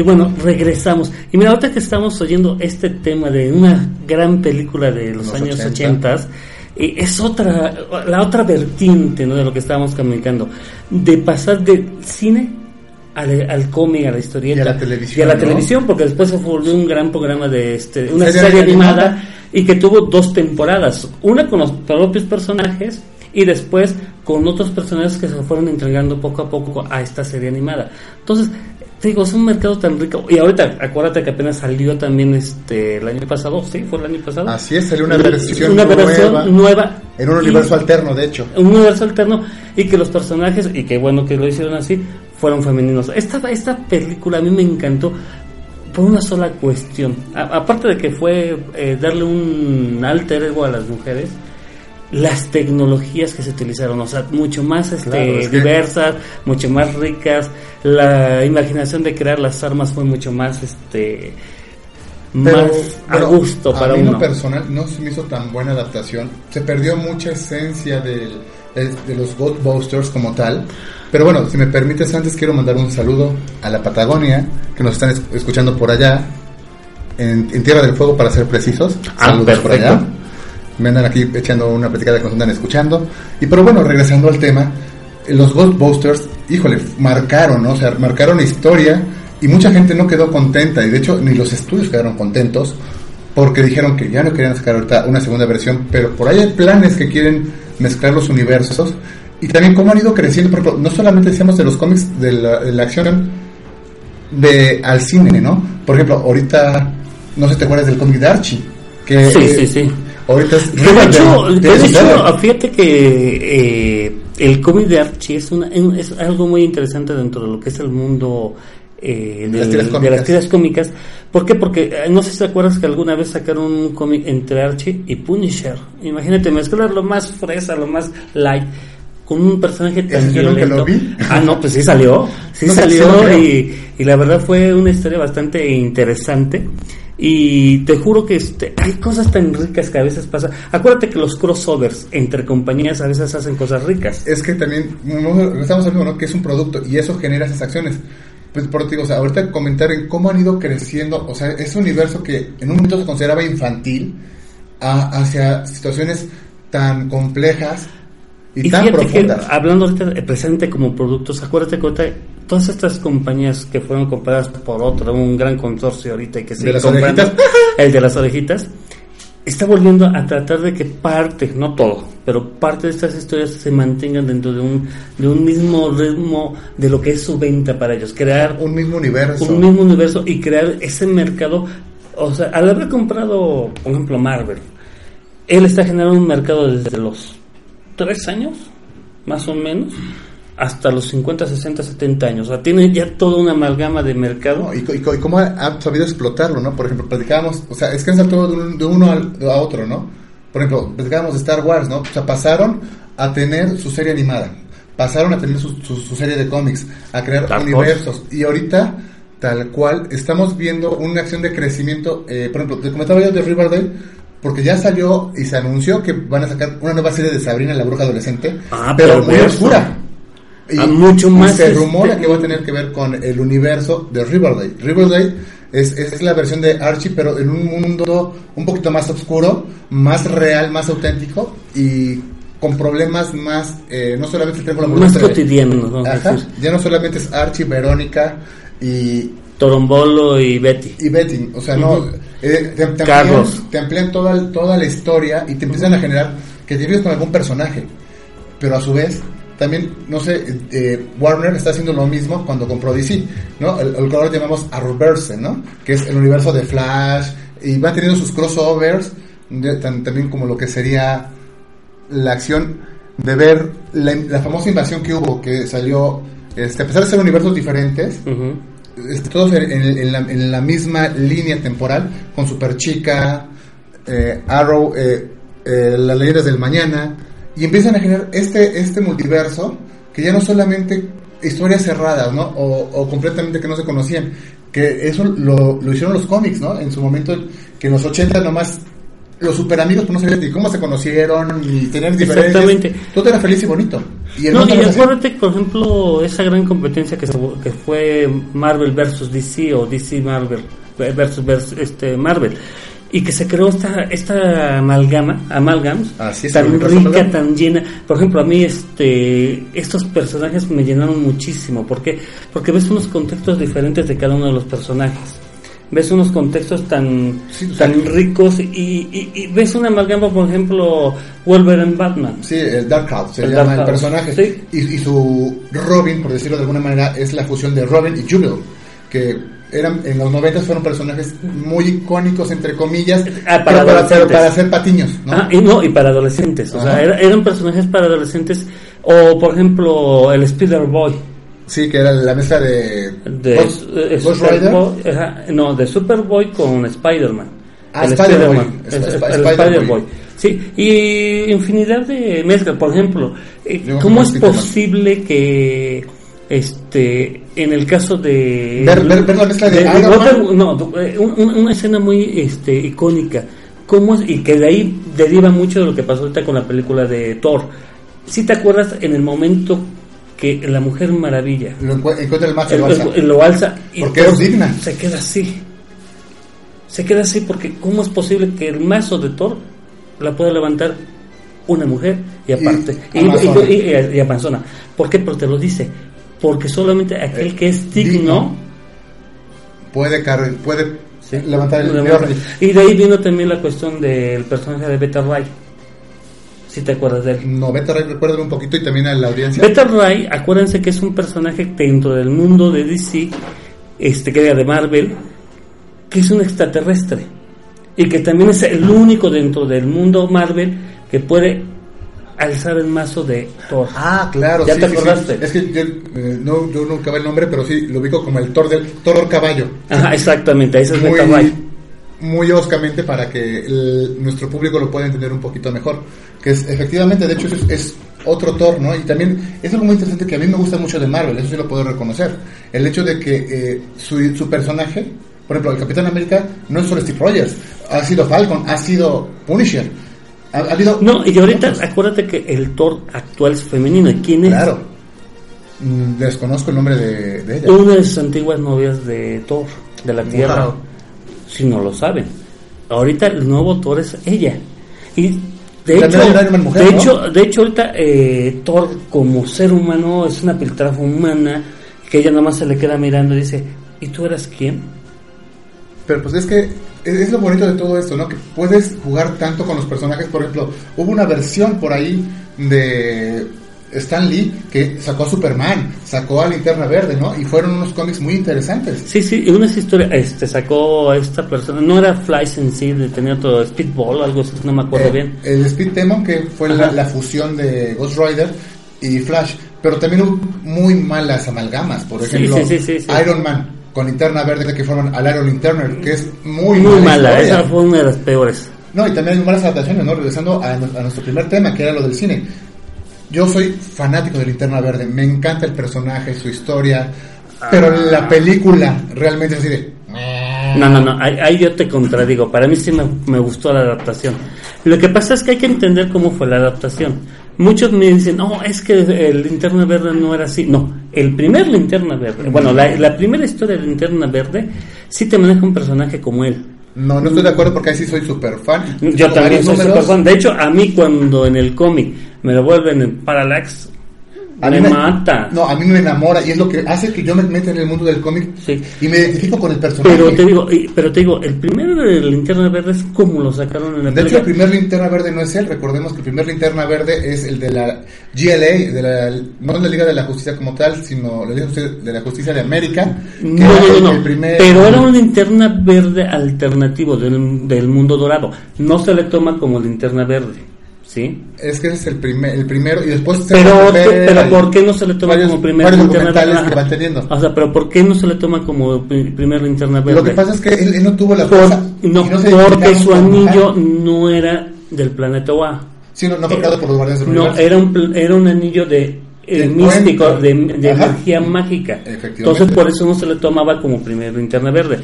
S1: Y bueno, regresamos. Y mira, ahorita que estamos oyendo este tema de una gran película de los,
S2: Los
S1: años
S2: 80.
S1: 80, eh, es otra, la otra vertiente ¿no? de lo que estábamos comunicando, de pasar del cine al, al cómic, a la historieta
S2: Y a la televisión,
S1: y a la
S2: ¿no?
S1: televisión, porque después se volvió un gran programa de este, una
S2: Serie
S1: serie, animada,
S2: animada.
S1: y que tuvo dos temporadas, una con los propios personajes y después con otros personajes que se fueron entregando poco a poco a esta serie animada. Entonces, te digo, es un mercado tan rico. Y ahorita, acuérdate que apenas salió también este el año pasado, ¿sí? ¿Fue el año pasado?
S2: Así es, salió una versión
S1: una versión
S2: nueva,
S1: nueva.
S2: en un
S1: Y-
S2: universo alterno, de hecho.
S1: un universo alterno y que los personajes, y qué bueno que lo hicieron así, fueron femeninos. Esta, esta película a mí me encantó por una sola cuestión. A- aparte de que fue eh, darle un alter ego a las mujeres, las tecnologías que se utilizaron, o sea, mucho más este,
S2: Claro, es que-
S1: diversas, mucho más ricas. La imaginación de crear las armas fue mucho más este
S2: Pero,
S1: más a gusto para
S2: a mí
S1: uno.
S2: personal no se me hizo tan buena adaptación. Se perdió mucha esencia del- de, de los Ghostbusters como tal. Pero bueno, si me permites, antes quiero mandar un saludo a la Patagonia, que nos están es- escuchando por allá, en, en Tierra del Fuego, para ser precisos.
S1: Ah,
S2: Saludos por allá. Me andan aquí echando una platicada nos andan escuchando. Y pero bueno, regresando al tema, eh, los Ghostbusters, híjole, marcaron, ¿no? O sea, marcaron historia y mucha gente no quedó contenta. Y de hecho, ni los estudios quedaron contentos porque dijeron que ya no querían sacar ahorita una segunda versión. Pero por ahí hay planes que quieren mezclar los universos. Y también cómo han ido creciendo, por ejemplo, no solamente decíamos de los cómics de la, acción, de al cine, ¿no? Por ejemplo, ahorita, no sé si te acuerdas del cómic de Archie. Que,
S1: Sí, sí, sí.
S2: Ahorita es
S1: De hecho, de hecho, fíjate que eh, el cómic de Archie es, una, es algo muy interesante dentro de lo que es el mundo eh,
S2: De las tiras
S1: de
S2: cómicas.
S1: las tiras cómicas. ¿Por qué? Porque eh, no sé si te acuerdas que alguna vez sacaron un cómic entre Archie y Punisher. Imagínate mezclar lo más fresa, lo más light con un personaje tan violento.
S2: lo vi.
S1: Ah, no, pues sí salió. Sí
S2: No,
S1: salió y la verdad fue una historia bastante interesante. Y te juro que este, hay cosas tan ricas que a veces pasa. Acuérdate que los crossovers entre compañías a veces hacen cosas ricas.
S2: es que también no, estamos hablando que es un producto y eso genera esas acciones pues por digo, o sea, ahorita comentar en cómo han ido creciendo o sea ese universo que en un momento se consideraba infantil a- hacia situaciones tan complejas y,
S1: Y
S2: tan
S1: que
S2: profundas
S1: hablando ahorita precisamente como productos, acuérdate que todas estas compañías que fueron compradas por otro, un gran consorcio ahorita y que
S2: ¿De
S1: sigue
S2: las
S1: comprando,
S2: orejitas?
S1: el de las orejitas, está volviendo a tratar de que parte, no todo, pero parte de estas historias se mantengan dentro de un, de un mismo ritmo de lo que es su venta para ellos, crear
S2: un mismo universo
S1: un mismo universo y crear ese mercado. O sea, al haber comprado, por ejemplo, Marvel, él está generando un mercado desde los tres años, más o menos, hasta los 50, 60, 70 años. O sea, tiene ya toda una amalgama de mercado.
S2: ¿no? y, y y cómo ha, ha sabido explotarlo no por ejemplo platicábamos o sea es que han saltado de, un- de uno al- a otro no por ejemplo platicábamos de Star Wars no o sea pasaron a tener su serie animada pasaron a tener su, su- su serie de cómics a crear
S1: Dark
S2: universos y ahorita tal cual estamos viendo una acción de crecimiento eh, por ejemplo te comentaba yo de Riverdale porque ya salió y se anunció que van a sacar una nueva serie de Sabrina la bruja adolescente
S1: Ah,
S2: pero muy oscura
S1: Ah, mucho más,
S2: se rumora que va a tener que ver con el universo de Riverdale. Riverdale es, es la versión de Archie, pero en un mundo un poquito más oscuro, más real, más auténtico y con problemas más, eh, no solamente el triángulo
S1: Más cotidianos,
S2: ya no solamente es Archie, Verónica y,
S1: Torombolo y Betty.
S2: y Betty, o sea, no. Eh, te, te
S1: Carlos.
S2: amplían, te amplían toda, toda la historia y te empiezan a generar que te vives con algún personaje, pero a su vez también, no sé, eh, Warner está haciendo lo mismo cuando compró DC, ¿no? El, el ahora llamamos Arrowverse, ¿no? Que es el universo de Flash y va teniendo sus crossovers, de- tan- también como lo que sería la acción de ver la, la famosa invasión que hubo, que salió, este, a pesar de ser universos diferentes, este, todos en, la, misma línea temporal, con Superchica, eh, Arrow, eh, eh, las leyendas del mañana, y empiezan a generar este, este multiverso que ya no solamente historias cerradas, ¿no? O, completamente que no se conocían, que eso lo, lo hicieron los cómics, ¿no? En su momento, que en los 80 nomás los super amigos pues no sabían ni cómo se conocieron, ni tenían diferencias.
S1: Exactamente.
S2: Todo era feliz y bonito. Y el
S1: No, y acuérdate, por ejemplo, esa gran competencia que, se- que fue Marvel versus DC o DC Marvel versus, versus, este Marvel y que se creó esta esta amalgama, amalgams
S2: Así es,
S1: tan rica, tan llena. Por ejemplo, a mí este estos personajes me llenaron muchísimo, ¿por qué? Porque ves unos contextos diferentes de cada uno de los personajes. Ves unos contextos tan
S2: Sí,
S1: tan ricos y, y- y ves una amalgama, por ejemplo, Wolverine Batman.
S2: Sí, el Darkhold se
S1: El
S2: llama el personaje.
S1: sí.
S2: Y, y su Robin, por decirlo de alguna manera, es la fusión de Robin y Jubel, que eran en los 90 fueron personajes muy icónicos, entre comillas,
S1: Ah, para
S2: pero, para, hacer patiños, ¿no?
S1: Ah, y no, y para adolescentes, o
S2: Ajá.
S1: sea, era- eran personajes para adolescentes, o por ejemplo, el Spider Boy,
S2: Sí, que era la mezcla de,
S1: de
S2: Ghost,
S1: eh,
S2: Ghost
S1: Superboy,
S2: Rider.
S1: ajá, no, de Superboy con Spider-Man.
S2: Ah, Spider-Boy,
S1: el
S2: Spider-Boy.
S1: Spider-Boy. Sí, y infinidad de mezclas, por ejemplo, eh,
S2: Yo
S1: ¿cómo es posible que este en el caso de
S2: Ver- ver- ver la mezcla de Iron
S1: Wonder-
S2: Man.
S1: no, eh, un- un- una escena muy este icónica cómo es, y que de ahí deriva mucho de lo que pasó ahorita con la película de Thor si te acuerdas en el momento que la Mujer Maravilla
S2: Lo encu- encuentra el macho
S1: el-
S2: lo alza.
S1: el- lo alza y
S2: Porque
S1: Thor
S2: es digna.
S1: se queda así se queda así porque cómo es posible que el mazo de Thor la pueda levantar una mujer y aparte y,
S2: amazona.
S1: y- y- y amazona ¿por qué? porque te lo dice porque solamente aquel que es digno,
S2: digno, Puede, car- puede
S1: Sí.
S2: levantar el
S1: levanta. y de ahí vino también la cuestión del personaje de Beta Ray si te acuerdas de él
S2: No, vete, recuérdalo un poquito y también a la audiencia.
S1: Beta Ray, acuérdense que es un personaje dentro del mundo de DC este que era de Marvel, que es un extraterrestre y que también es el único dentro del mundo Marvel que puede alzar el mazo de Thor.
S2: Ah, claro.
S1: ¿Ya
S2: sí,
S1: te
S2: sí,
S1: acordaste?
S2: sí. Es que yo, eh, no, yo nunca ve el nombre, pero sí lo ubico como el Thor del Thor caballo.
S1: Ajá, exactamente, ese es
S2: muy,
S1: Beta Ray.
S2: Muy oscamente para que el- nuestro público lo pueda entender un poquito mejor. Que es efectivamente, de hecho, es, es otro Thor, ¿no? Y también es algo muy interesante que a mí me gusta mucho de Marvel, eso sí lo puedo reconocer. El hecho de que eh, su, su personaje, por ejemplo, el Capitán América no es solo Steve Rogers, ha sido Falcon, ha sido Punisher. Ha, ha habido.
S1: No, y ahorita
S2: otros.
S1: acuérdate que el Thor actual es femenino. ¿Y quién es?
S2: Claro. Mm, Desconozco el nombre de, de ella.
S1: Una de sus antiguas novias de Thor, de la Tierra.
S2: Wow.
S1: Si no lo saben. Ahorita el nuevo Thor es ella. Y de hecho,
S2: mujer,
S1: de,
S2: ¿no?
S1: hecho, de hecho, ahorita eh, Thor como ser humano es una piltrafa humana que ella nada más se le queda mirando y dice, ¿y tú eras quién?
S2: Pero pues es que es lo bonito de todo esto, ¿no? Que puedes jugar tanto con los personajes. Por ejemplo, hubo una versión por ahí de Stan Lee que sacó a Superman, sacó a Linterna Verde, ¿no? Y fueron unos cómics muy interesantes.
S1: Sí, sí, y una historia, este, sacó a esta persona, no era Flash en sí, de- tenía otro Speedball, algo así, no me acuerdo
S2: Eh,
S1: bien.
S2: El Speed Demon, que fue la, fusión de Ghost Rider y Flash. Pero también hubo muy malas amalgamas. Por ejemplo,
S1: sí, sí, sí, sí.
S2: Iron Man con Linterna Verde que forman al Iron Linterner, que es muy,
S1: Muy mala, esa fue una de las peores.
S2: No, y también hay malas adaptaciones, ¿no? Regresando a nuestro primer tema, que era lo del cine. Yo soy fanático de Linterna Verde, me encanta el personaje, su historia, pero
S1: Ah.
S2: la película realmente es así de...
S1: No, no, no, ahí, ahí yo te contradigo. Para mí sí me, me gustó la adaptación. Lo que pasa es que hay que entender cómo fue la adaptación. Muchos me dicen, no, es que el linterna verde no era así. No, el primer linterna verde, bueno, la, la primera historia de linterna verde sí te maneja un personaje como él.
S2: No, no estoy de acuerdo porque ahí sí soy súper fan.
S1: Yo también soy super fan. De hecho, a mí cuando en el cómic me lo vuelven en Parallax,
S2: A
S1: me,
S2: mí
S1: mata.
S2: No, a mí me enamora y es lo que hace que yo me meta en el mundo del cómic
S1: Sí.
S2: y me identifico con el personaje.
S1: Pero te digo, pero te digo, el primer de linterna verde es como lo sacaron en la
S2: De hecho, el primer linterna verde no es él. Recordemos que el primer linterna verde es el de la GLA, de la, no es la Liga de la Justicia como tal, sino la Liga de la Justicia de América.
S1: No, no,
S2: el-
S1: no,
S2: el
S1: no.
S2: primer-
S1: Pero era una linterna verde alternativo del, del mundo dorado. No se le toma como linterna verde. ¿Sí?
S2: Es que ese es el, primer, el primero y después se
S1: Pero,
S2: va ver
S1: pero ¿por qué no se le toma
S2: varios-
S1: como primer linterna verde?
S2: que van teniendo.
S1: O sea, pero ¿por qué no se le toma como pri- primer linterna verde?
S2: Lo que pasa es que él, él no tuvo la
S1: Por-
S2: fuerza.
S1: no,
S2: no
S1: porque su anillo no era del planeta Oa.
S2: Sí, no, no fue creado por los guardianes del
S1: No, era un, era un anillo de eh,
S2: De
S1: místico, de, de energía mágica. Entonces por eso no se le tomaba como primer linterna verde.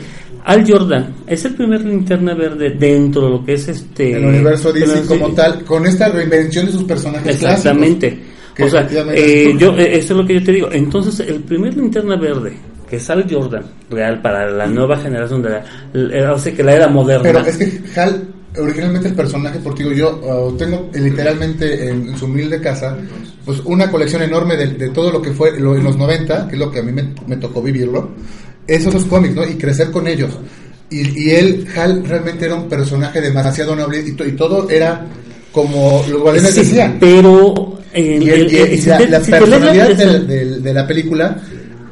S1: Al Jordan es el primer linterna verde dentro de lo que es este
S2: el universo DC como tal, con esta reinvención de sus personajes
S1: Exactamente.
S2: clásicos,
S1: O sea, eh, yo, eh, eso es lo que yo te digo. Entonces, el primer linterna verde, que es Al Jordan, real para la nueva generación de la, la- o sea, que la era moderna.
S2: Pero es que Hal, originalmente el personaje, porque yo uh, tengo eh, literalmente en, en su humilde casa, pues una colección enorme de, de todo lo que fue lo- en los 90, que es lo que a mí me, me tocó vivirlo, esos esos cómics, ¿no? Y crecer con ellos. Y, y él, Hal, realmente era un personaje demasiado noble y, to- y todo era como los guardianes
S1: Sí, pero
S2: Y, el- la, personalidad de, la película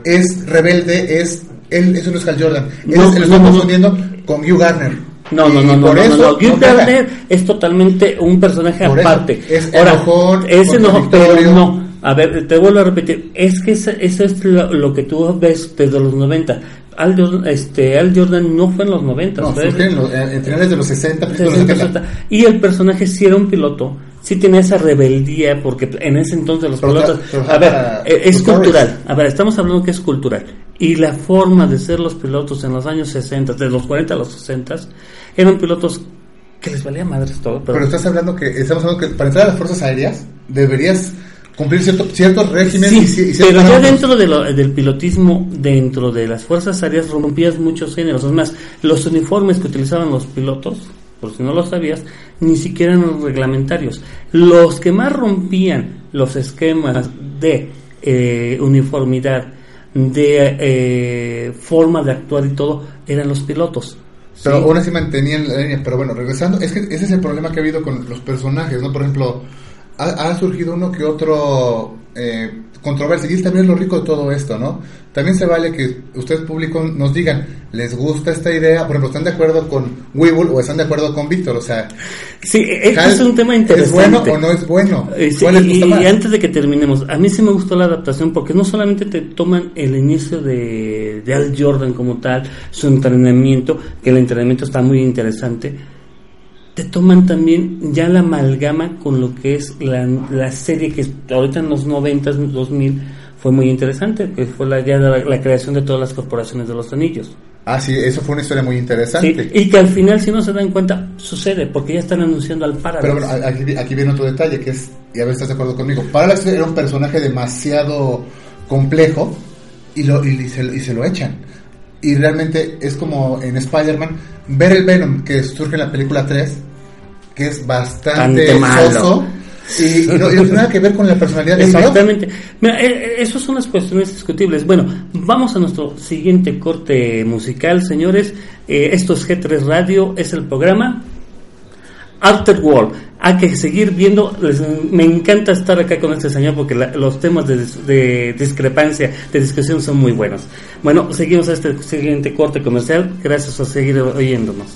S2: es rebelde, es él, eso no es Hal Jordan. Él
S1: No,
S2: es- él
S1: no,
S2: confundiendo con Hugh Garner.
S1: No, no, no, no,
S2: por eso
S1: no. Hugh. Garner es totalmente un personaje aparte.
S2: es enojón,
S1: es enojón, pero no. A ver, te vuelvo a repetir. Es que eso es lo, lo que tú ves desde los 90. Al Jordan, este, Al Jordan no fue en los 90.
S2: No,
S1: fue-
S2: en, los, en- finales de los 60, principios de los
S1: 60,
S2: 70.
S1: Y el personaje sí era un piloto, sí tenía esa rebeldía, porque en ese entonces los
S2: Pero
S1: pilotos...
S2: pero
S1: A ver, eh, es cultural. A ver, estamos hablando que es cultural. Y la forma de ser los pilotos en los años 60, de los 40 a los 60, eran pilotos que les valía madres todo. Pero,
S2: Pero estás hablando que estamos hablando que para entrar a las fuerzas aéreas deberías cumplir cierto, ciertos regímenes
S1: Sí,
S2: y, y
S1: pero ya dentro de lo- del pilotismo, dentro de las fuerzas aéreas, rompías muchos géneros. Es más, los uniformes que utilizaban los pilotos, por si no lo sabías, ni siquiera eran reglamentarios. Los que más rompían los esquemas de eh, uniformidad, de eh, forma de actuar y todo, eran los pilotos.
S2: Pero
S1: ¿sí?
S2: aún así mantenían la línea. Pero bueno, regresando, es que ese es el problema que ha habido con los personajes, ¿no? Por ejemplo, ha, ha surgido uno que otro eh, controversia. Y también es lo rico de todo esto, ¿no? También se vale que ustedes público nos digan, ¿les gusta esta idea? Por ejemplo, ¿están de acuerdo con Weeble o están de acuerdo con Víctor? O sea,
S1: Sí, este
S2: Hal,
S1: es un tema interesante.
S2: ¿Es bueno o no es bueno?
S1: Eh, sí,
S2: ¿Cuál les
S1: y,
S2: gusta
S1: y
S2: más?
S1: antes de que terminemos, a mí sí me gustó la adaptación porque no solamente te toman el inicio de, de Al Jordan como tal, su entrenamiento, que el entrenamiento está muy interesante, te toman también ya la amalgama con lo que es la, la serie que ahorita en los 90, 2000 fue muy interesante, que fue la, ya la, la creación de todas las corporaciones de los anillos.
S2: Ah, sí, eso fue una historia muy
S1: Sí,
S2: interesante.
S1: y que al final, si no se dan cuenta, sucede, porque ya están anunciando al Parallax.
S2: Pero bueno, aquí, aquí viene otro detalle que es, y a ver si estás de acuerdo conmigo. Parallax era un personaje demasiado complejo y, lo, y, se, y se lo echan. Y realmente es como en Spider-Man, ver el Venom que surge en la película 3, que es bastante
S1: malo.
S2: y, y no, y no tiene nada que ver con la personalidad de.
S1: Exactamente. Mira, eh, eh, esas son las cuestiones discutibles. Bueno, vamos a nuestro siguiente corte musical, señores. Eh, esto es G3 Radio, es el programa After World. Hay que seguir viendo. les- me encanta estar acá con este señor porque la- los temas de, de discrepancia, de discusión son muy buenos. Bueno, seguimos a este siguiente corte comercial. Gracias por seguir oyéndonos.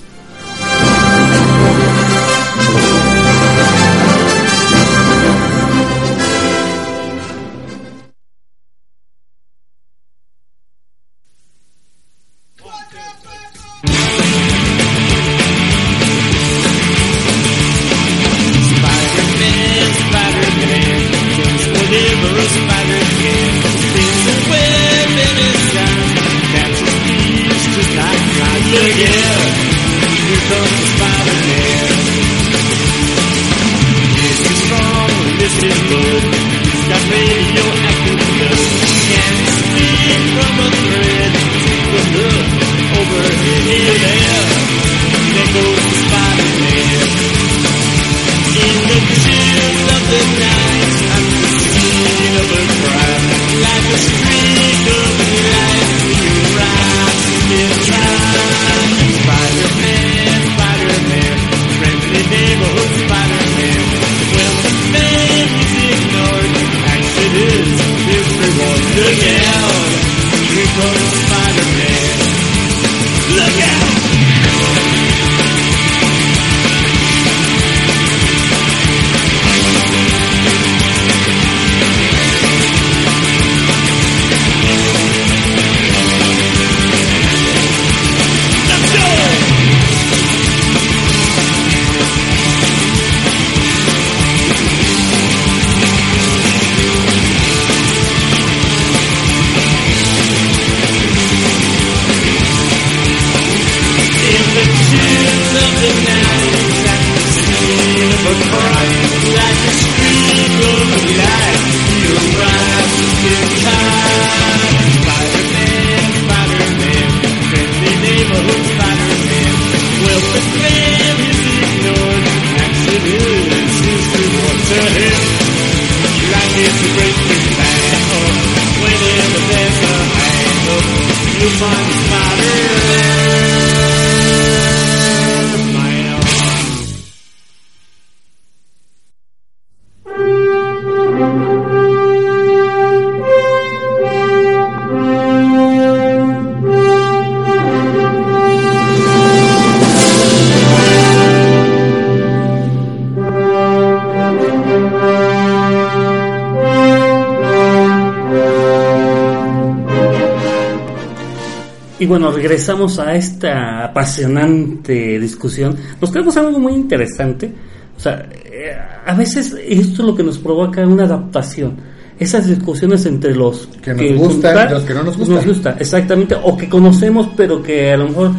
S1: Regresamos a esta apasionante discusión. Nos quedamos algo muy interesante. O sea, eh, a veces esto es lo que nos provoca una adaptación. Esas discusiones entre los
S2: Que nos gustan y los que no nos gustan.
S1: gusta, exactamente. O que conocemos, pero que a lo mejor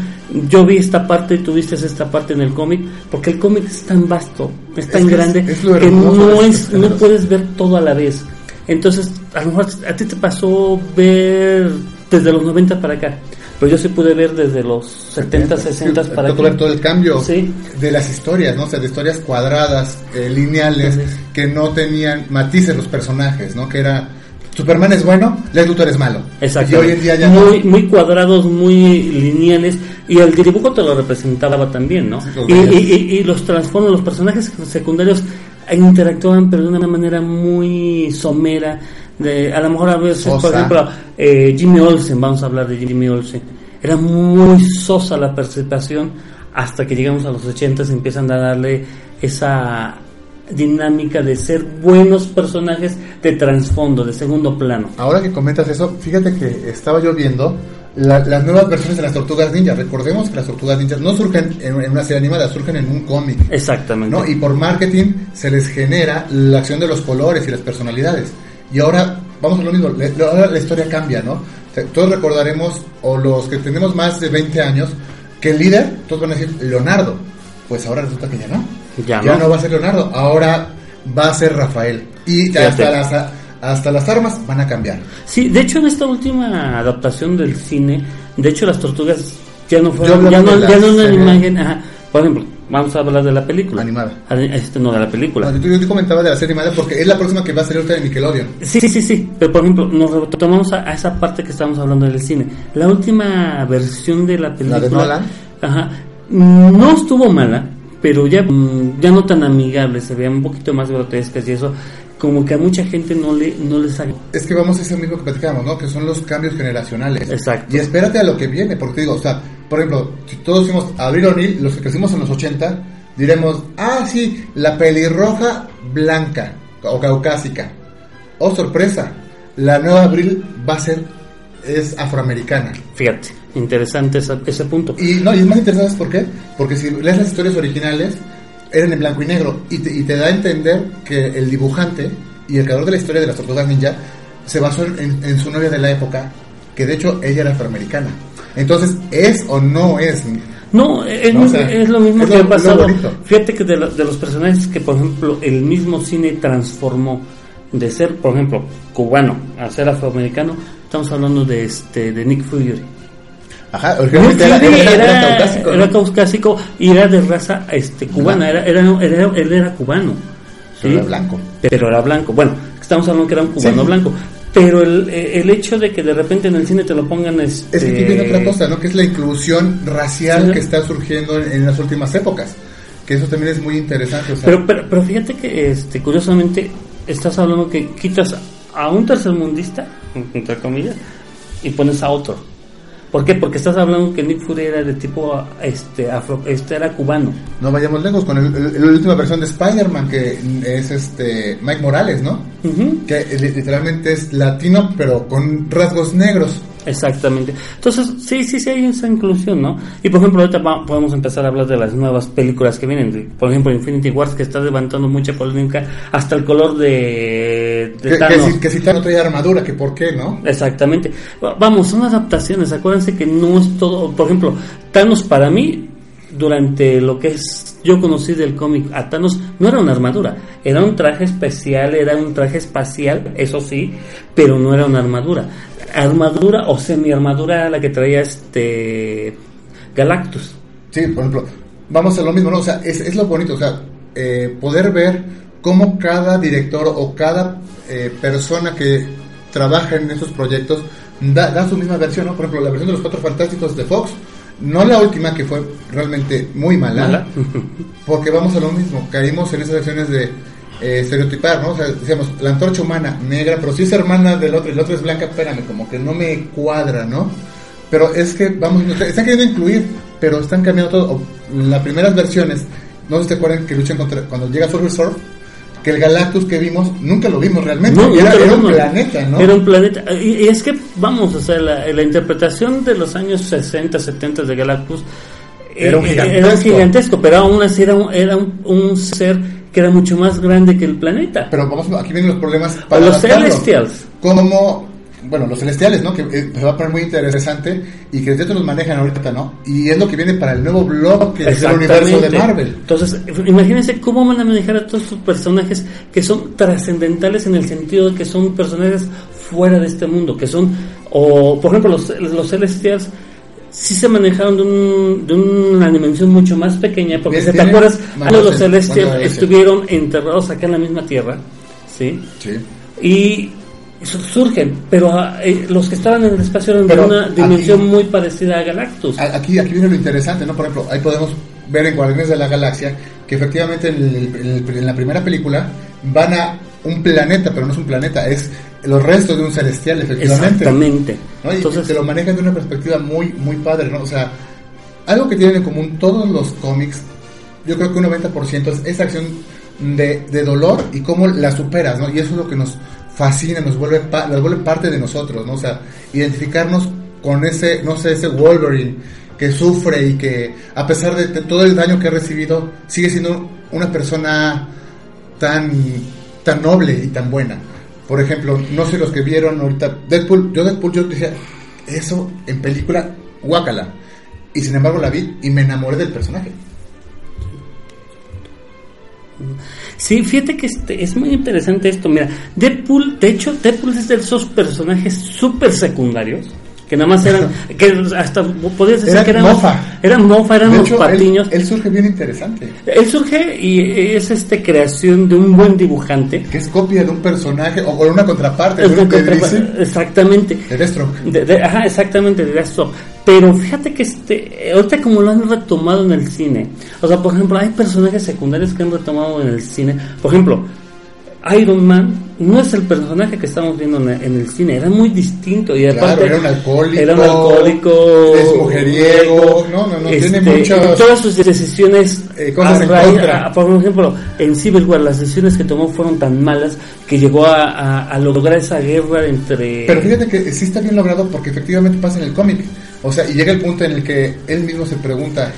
S1: yo vi esta parte y tú viste esta parte en el cómic. Porque el cómic es tan vasto, es tan
S2: Es que es-
S1: grande,
S2: es lo
S1: que no,
S2: estos
S1: es, no puedes ver todo a la vez. Entonces, a lo mejor a ti te pasó ver desde los 90 para acá. Pero yo sí pude ver desde los 70, 60
S2: Sí,
S1: para
S2: tocó ver todo el cambio
S1: Sí.
S2: de las historias, ¿no? O sea, de historias cuadradas, eh, lineales,
S1: Entonces-
S2: que no tenían matices los personajes, ¿no? Que era, Superman es bueno, Lex Luthor es malo.
S1: Exacto.
S2: Y hoy en día ya no.
S1: muy, muy cuadrados, muy lineales. Y el dibujo te lo representaba también, ¿no?
S2: Sí,
S1: Y, y- y- y los transforma, los personajes secundarios interactuaban pero de una manera muy somera de a lo mejor a veces por ejemplo eh, Jimmy Olsen vamos a hablar de Jimmy Olsen era muy sosa la participación hasta que llegamos a los 80 y empiezan a darle esa dinámica de ser buenos personajes de trasfondo de segundo plano
S2: Ahora que comentas eso, fíjate que estaba yo viendo la- las nuevas versiones de las tortugas ninja. Recordemos que las tortugas ninjas no surgen en, en una serie animada, surgen en un cómic.
S1: exactamente
S2: ¿no? Y por marketing se les genera la acción de los colores y las personalidades. Y ahora, vamos a lo mismo, le- ahora la historia cambia, ¿no? O sea, Todos recordaremos, o los que tenemos más de 20 años, que el líder, todos van a decir Leonardo. Pues ahora resulta que ya no.
S1: Ya
S2: Ya
S1: no.
S2: no va a ser Leonardo, ahora va a ser Rafael. Y
S1: Fíjate.
S2: hasta las, hasta las armas van a cambiar.
S1: Sí, de hecho en esta última adaptación del cine, de hecho las tortugas ya no fueron, ya no, ya no una imagen, ajá. por ejemplo, vamos a hablar de la película.
S2: Animada.
S1: Ah, Este no de la película.
S2: No, yo, yo te comentaba de la serie animada porque es la próxima que va a salir ahorita de Nickelodeon.
S1: Sí, sí, sí, sí, pero por ejemplo, nos retomamos a, a esa parte que estábamos hablando del cine. La última versión de la película,
S2: de Nolan?
S1: ajá, no estuvo mala, pero ya, mm, ya no tan amigable, se veían un poquito más grotescas y eso, como que a mucha gente no le no les salió.
S2: Es que vamos a eso mismo que platicamos, ¿no? Que son los cambios generacionales.
S1: Exacto.
S2: Y espérate a lo que viene, porque digo, o sea, por ejemplo, si todos fuimos a Abril O'Neill, los que crecimos en los 80, diremos, ah, sí, la pelirroja blanca o caucásica. Oh, sorpresa, la nueva Abril va a ser, es afroamericana.
S1: Fíjate, interesante esa- ese punto.
S2: Y no, y es más interesante, ¿sabes por qué? Porque si lees las historias originales, eran en blanco y negro. Y te, y te da a entender que el dibujante y el creador de la historia de las tortugas ninja se basó en, en su novia de la época, que de hecho ella era afroamericana. Entonces, ¿es o no es?
S1: No, es,
S2: No, o sea,
S1: es lo mismo
S2: es
S1: que
S2: lo-
S1: ha pasado. Fíjate que de, lo- de los personajes que, por ejemplo, el mismo cine transformó de ser, por ejemplo, cubano a ser afroamericano, estamos hablando de este de Nick Fury.
S2: Ajá, originalmente era, era- era caucásico.
S1: era y era de raza este cubana, era, era, era- él era cubano.
S2: Pero era blanco.
S1: Pero era blanco. Bueno, estamos hablando que era un cubano
S2: Sí.
S1: blanco. Pero el, el hecho de que de repente en el cine te lo pongan este,
S2: Es que viene otra cosa, ¿no? Que es la inclusión racial
S1: Sí.
S2: que está surgiendo en, en las últimas épocas. Que eso también es muy interesante. O sea,
S1: Pero, pero, pero fíjate que, este, curiosamente, estás hablando que quitas a un tercermundista, entre comillas, y pones a otro. ¿Por qué? Porque estás hablando que Nick Fury era de tipo este afro, este era cubano.
S2: No vayamos lejos con el- el- la última versión de Spider-Man, que es este Mike Morales, ¿no? Que li- literalmente es latino, pero con rasgos negros.
S1: Exactamente. Entonces, sí, sí, sí hay esa inclusión, ¿no? Y por ejemplo, ahorita va- podemos empezar a hablar de las nuevas películas que vienen. Por ejemplo, Infinity Wars, que está levantando mucha polémica, hasta el color de, de
S2: Que, que
S1: Thanos.
S2: si, que si Thanos trae armadura, que por qué, ¿no?
S1: Exactamente. Va- Vamos, son adaptaciones. Acuérdense que no es todo. Por ejemplo, Thanos para mí, durante lo que es. Yo conocí del cómic a Thanos, no era una armadura. Era un traje especial, era un traje espacial, eso sí, pero no era una armadura. Armadura o semi-armadura era la que traía este. Galactus.
S2: Sí, por ejemplo, vamos a lo mismo, ¿no? O sea, es, es lo bonito, o sea, eh, poder ver cómo cada director o cada eh, persona que trabaja en estos proyectos da, da su misma versión, ¿no? Por ejemplo, la versión de los Cuatro Fantásticos de Fox, no la última que fue realmente muy mala,
S1: Mala.
S2: porque vamos a lo mismo, caímos en esas versiones de eh, estereotipar, ¿no? O sea, decíamos, la antorcha humana, negra, pero si es hermana del otro y el otro es blanca, espérame, como que no me cuadra, ¿no? Pero es que, vamos, están queriendo incluir, pero están cambiando todo. Las primeras versiones, no sé si te acuerdan que luchan contra, cuando llega Survivor Surf, que el Galactus que vimos, nunca lo vimos realmente,
S1: No,
S2: era, un planeta, ¿no?
S1: Era un planeta. Y, y es que, vamos, o sea, la, la interpretación de los años 60, 70 de Galactus
S2: Era un
S1: eh,
S2: gigantesco.
S1: era un gigantesco, pero aún así era un, era un, un ser que era mucho más grande que el planeta.
S2: Pero vamos, aquí vienen los problemas
S1: O los. Celestials.
S2: Como, bueno, los celestiales, ¿no? Que eh, se va a poner muy interesante y que dentro los manejan ahorita, ¿no? Y es lo que viene para el nuevo bloque del universo de. Marvel.
S1: Entonces, imagínense cómo van a manejar a todos estos personajes que son trascendentales en el sentido de que son personajes fuera de este mundo, que son, o por ejemplo, los, los Celestials sí se manejaron de, un- de una dimensión mucho más pequeña, porque si te acuerdas, los Celestials
S2: cuando-
S1: estuvieron enterrados acá en la misma tierra, ¿sí?
S2: Sí.
S1: Y surgen, pero ah, eh, los que estaban en el espacio eran
S2: Pero
S1: de una dimensión
S2: aquí-
S1: muy parecida a Galactus.
S2: Aquí, aquí viene lo interesante, ¿no? Por ejemplo, ahí podemos ver en Guardianes de la Galaxia que efectivamente en, el- en el- en la primera película van a un planeta, pero no es un planeta, es los restos de un celestial, efectivamente.
S1: Exactamente.
S2: ¿no? Y
S1: Entonces,
S2: te lo manejan de una perspectiva muy, muy padre, ¿no? O sea, algo que tienen en común todos los cómics, yo creo que un 90% es esa acción de, de dolor y cómo la superas, ¿no? Y eso es lo que nos fascina, nos vuelve, nos vuelve parte de nosotros, ¿no? O sea, identificarnos con ese, no sé, ese Wolverine que sufre y que a pesar de todo el daño que ha recibido, sigue siendo una persona tan, tan noble y tan buena. Por ejemplo, no sé los que vieron ahorita Deadpool, yo Deadpool yo decía, eso en película, guácala. Y sin embargo la vi y me enamoré del personaje.
S1: Sí, fíjate que este, es muy interesante esto. Mira, Deadpool, de hecho, Deadpool es de esos personajes súper secundarios que nada más eran, que hasta podías decir
S2: Eran
S1: que eran
S2: mofa.
S1: eran mofa, eran
S2: De
S1: los
S2: hecho,
S1: patiños.
S2: él, él surge bien interesante.
S1: Él surge y es este creación de un buen dibujante.
S2: Que es copia de un personaje o con una contraparte
S1: Es
S2: de,
S1: una
S2: de
S1: contra-
S2: DC,
S1: exactamente.
S2: de Deathstroke.
S1: De- de- ajá, exactamente, de Deathstroke. Pero fíjate que este, ahorita como lo han retomado en el cine, o sea, por ejemplo, hay personajes secundarios que han retomado en el cine. Por ejemplo, Iron Man no es el personaje que estamos viendo en el, cine, era muy distinto y
S2: Claro,
S1: aparte
S2: era un alcohólico,
S1: era un alcohólico,
S2: es mujeriego, no, no, no, tiene muchos-
S1: todas sus decisiones
S2: Eh, cosas en contra.
S1: a- por ejemplo, en Civil War las decisiones que tomó fueron tan malas que llegó a, a- a lograr esa guerra entre
S2: Pero fíjate que sí está bien logrado porque efectivamente pasa en el cómic. O sea, y llega el punto en el que él mismo se pregunta,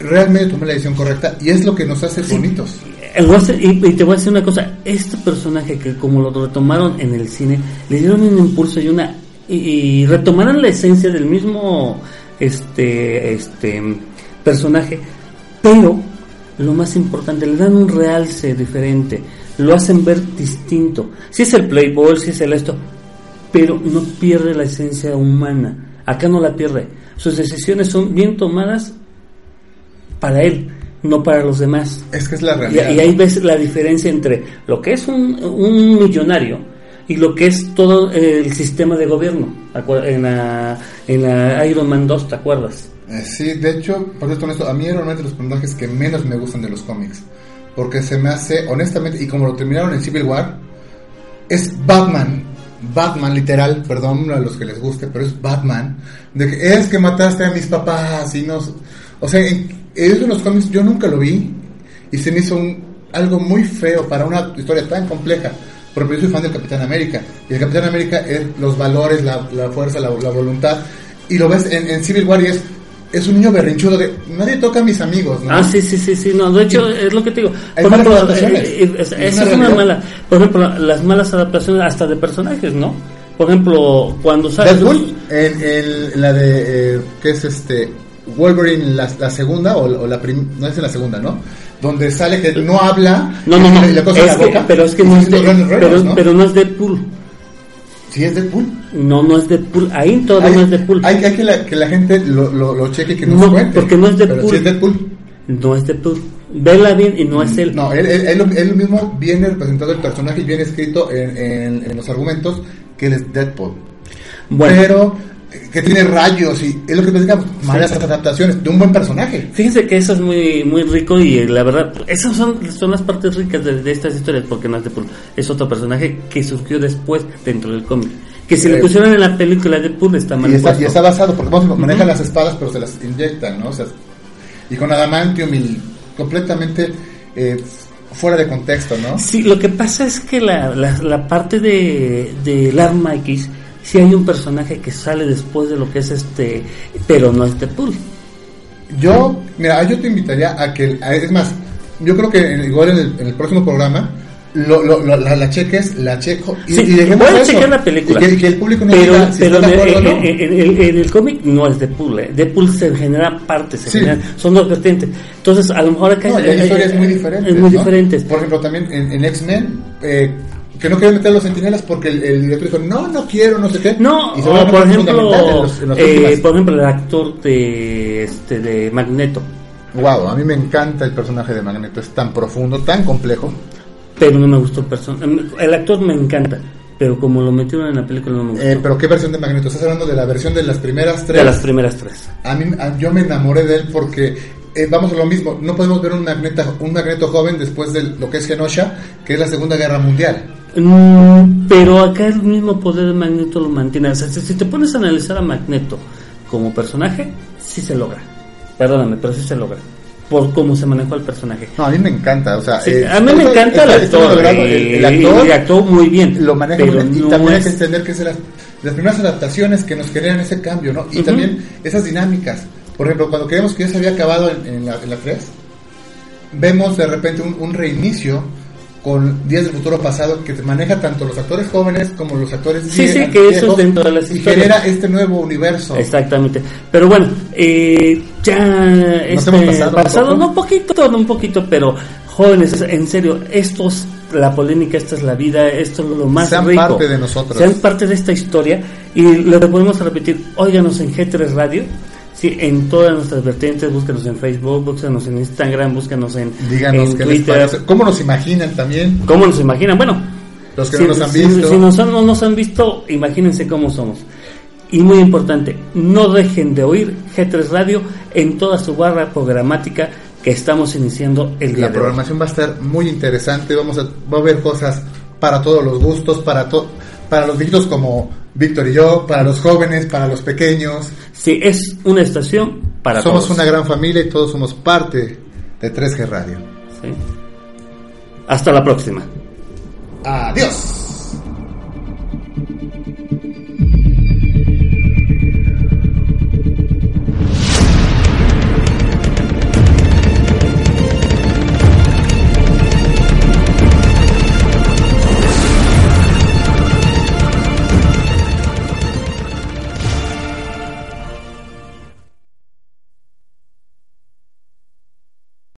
S2: ¿realmente tomé la decisión correcta? Y es lo que nos hace bonitos.
S1: Y, y te voy a decir una cosa, este personaje que como lo retomaron en el cine, le dieron un impulso y una y, y retomaron la esencia del mismo este este personaje, pero lo más importante, le dan un realce diferente, lo hacen ver distinto. Si es el playboy, si es el esto, pero no pierde la esencia humana. Acá no la pierde. Sus decisiones son bien tomadas para él, no para los demás.
S2: Es que es la
S1: Y,
S2: realidad.
S1: y ahí ves la diferencia entre lo que es un, un millonario y lo que es todo el sistema de gobierno. En la, en la Iron Man 2, ¿te acuerdas?
S2: Eh, sí, de hecho, por cierto, honesto, a mí era uno de los personajes que menos me gustan de los cómics. Porque se me hace, honestamente, y como lo terminaron en Civil War, es Batman. Batman, literal, perdón a los que les guste, pero es Batman. De que es que mataste a mis papás y no. O sea, en, eso en los cómics yo nunca lo vi y se me hizo un, algo muy feo para una historia tan compleja. Porque yo soy fan del Capitán América y el Capitán América es los valores, la, la fuerza, la, la voluntad. Y lo ves en, en Civil War y es, es un niño berrinchudo de nadie toca a mis amigos. ¿no?
S1: Ah, sí, sí, sí, sí, no, de hecho es lo que te digo. Por ejemplo, eh, eh, es-
S2: Es
S1: esa es una mala. Por ejemplo, las malas adaptaciones hasta de personajes, ¿no? Por ejemplo, cuando sale.
S2: Deadpool, en, en la de, eh, ¿qué es este? Wolverine, la, la segunda, o, o la prim- no es en la segunda, ¿no? Donde sale que no habla,
S1: No, no, no.
S2: le cosa
S1: es
S2: la
S1: que-
S2: boca,
S1: pero es que no es, de-
S2: renos,
S1: pero,
S2: ¿no?
S1: pero no es Deadpool.
S2: Sí, es Deadpool.
S1: No, no es Deadpool. Ahí todavía
S2: Hay,
S1: no es Deadpool.
S2: hay, hay que, la, que la gente lo, lo, lo cheque y que nos
S1: No,
S2: cuente.
S1: porque no es
S2: Pero
S1: Deadpool.
S2: sí es Deadpool.
S1: No es Deadpool. Vela bien y no es él.
S2: No, él, él, él, él mismo viene representado el personaje y viene escrito en, en, en los argumentos que él es Deadpool.
S1: Bueno,
S2: Pero que tiene rayos y es lo que platicamos, malas adaptaciones de un buen personaje.
S1: fíjense que eso es muy muy rico y eh, la verdad, esas son, son las partes ricas de, de estas historias porque no es Deadpool. Es otro personaje que surgió después dentro del cómic. Que si le
S2: Eh,
S1: pusieron en la película de Deadpool está mal
S2: Y está,
S1: puesto.
S2: y está basado, porque vamos, manejan las espadas, pero se las inyectan, ¿no? O sea, y con adamantium y completamente eh, fuera de contexto, ¿no?
S1: Sí, lo que pasa es que la, la, la parte de del arma X, sí hay un personaje que sale después de lo que es este, pero no es Deadpool.
S2: Yo, mira, yo te invitaría a que, a- es más, yo creo que en- igual en el, en el próximo programa lo, lo- lo- la, la cheques, la checo y,
S1: Sí,
S2: y
S1: voy a checar la película.
S2: Y que, que el público no
S1: pero
S2: diga si
S1: pero
S2: está de
S1: en,
S2: acuerdo o no.
S1: en- en- en- en el cómic no es Deadpool. Eh. Deadpool se genera partes, se
S2: Sí.
S1: generan- son dos vertientes. Entonces, a lo mejor acá
S2: No, y hay historias muy diferentes.
S1: Es muy
S2: ¿no?
S1: diferentes.
S2: Por ejemplo, también en, en X-Men, eh, que no quieren meter a los sentinelas porque el, el director dijo, no, no quiero, no sé qué.
S1: No,
S2: Y
S1: o por ejemplo,
S2: en los- en las
S1: eh, por ejemplo, el actor de este de Magneto,
S2: Wow, a mí me encanta el personaje de Magneto, es tan profundo, tan complejo.
S1: pero no me gustó el person- El actor me encanta, pero como lo metieron en la película no me gustó.
S2: Eh, pero ¿qué versión de Magneto? ¿Estás hablando de la versión de las primeras tres?
S1: de las primeras tres.
S2: A mí, a- yo me enamoré de él porque eh, vamos a lo mismo, no podemos ver un magneto, un magneto joven después de lo que es Genosha, que es la Segunda Guerra Mundial.
S1: Mm, pero acá el mismo poder de Magneto lo mantiene. O sea, si, si te pones a analizar a Magneto como personaje, sí se logra. Perdóname, pero sí se logra. Por cómo se manejó el personaje.
S2: No, a mí me encanta, o sea,
S1: Sí,
S2: eh,
S1: a mí me encanta el actor.
S2: logrado,
S1: eh,
S2: el, el actor
S1: y actuó muy bien.
S2: lo maneja
S1: pero
S2: muy bien, y
S1: no
S2: también hay que entender que es de las, primeras adaptaciones que nos generan ese cambio, ¿no? Y también esas dinámicas. Por ejemplo, cuando creemos que ya se había acabado en, en la, en la 3, vemos de repente un, un reinicio con Días del Futuro Pasado que maneja tanto los actores jóvenes como los actores
S1: Sí, sí, que eso es dentro de las
S2: y
S1: historias.
S2: genera este nuevo universo.
S1: Exactamente. Pero bueno, eh, ya este,
S2: hemos pasado un
S1: no un poquito, no un poquito, pero jóvenes, en serio, esto es la polémica, esta es la vida, esto es lo más
S2: Sean
S1: rico.
S2: parte de nosotros.
S1: Sean parte de esta historia y lo volvemos a repetir, óiganos en G3 Radio. Sí, en todas nuestras vertientes, búscanos en Facebook, búscanos en Instagram, búscanos en,
S2: Díganos
S1: en
S2: qué les
S1: Twitter.
S2: parece. ¿Cómo nos imaginan también?
S1: ¿Cómo nos imaginan? Bueno,
S2: Los que
S1: si,
S2: no nos han
S1: si-
S2: visto.
S1: si nos han- no nos han visto, imagínense cómo somos. Y muy importante, no dejen de oír G3 Radio en toda su barra programática que estamos iniciando el día
S2: La
S1: de hoy.
S2: programación va a estar muy interesante, vamos a, va a haber cosas para todos los gustos, para to- para los viejitos como Víctor y yo, para los jóvenes, para los pequeños.
S1: Sí, es una estación para
S2: somos
S1: todos.
S2: una gran familia y todos somos parte de 3G Radio.
S1: Sí. Hasta la próxima.
S2: Adiós.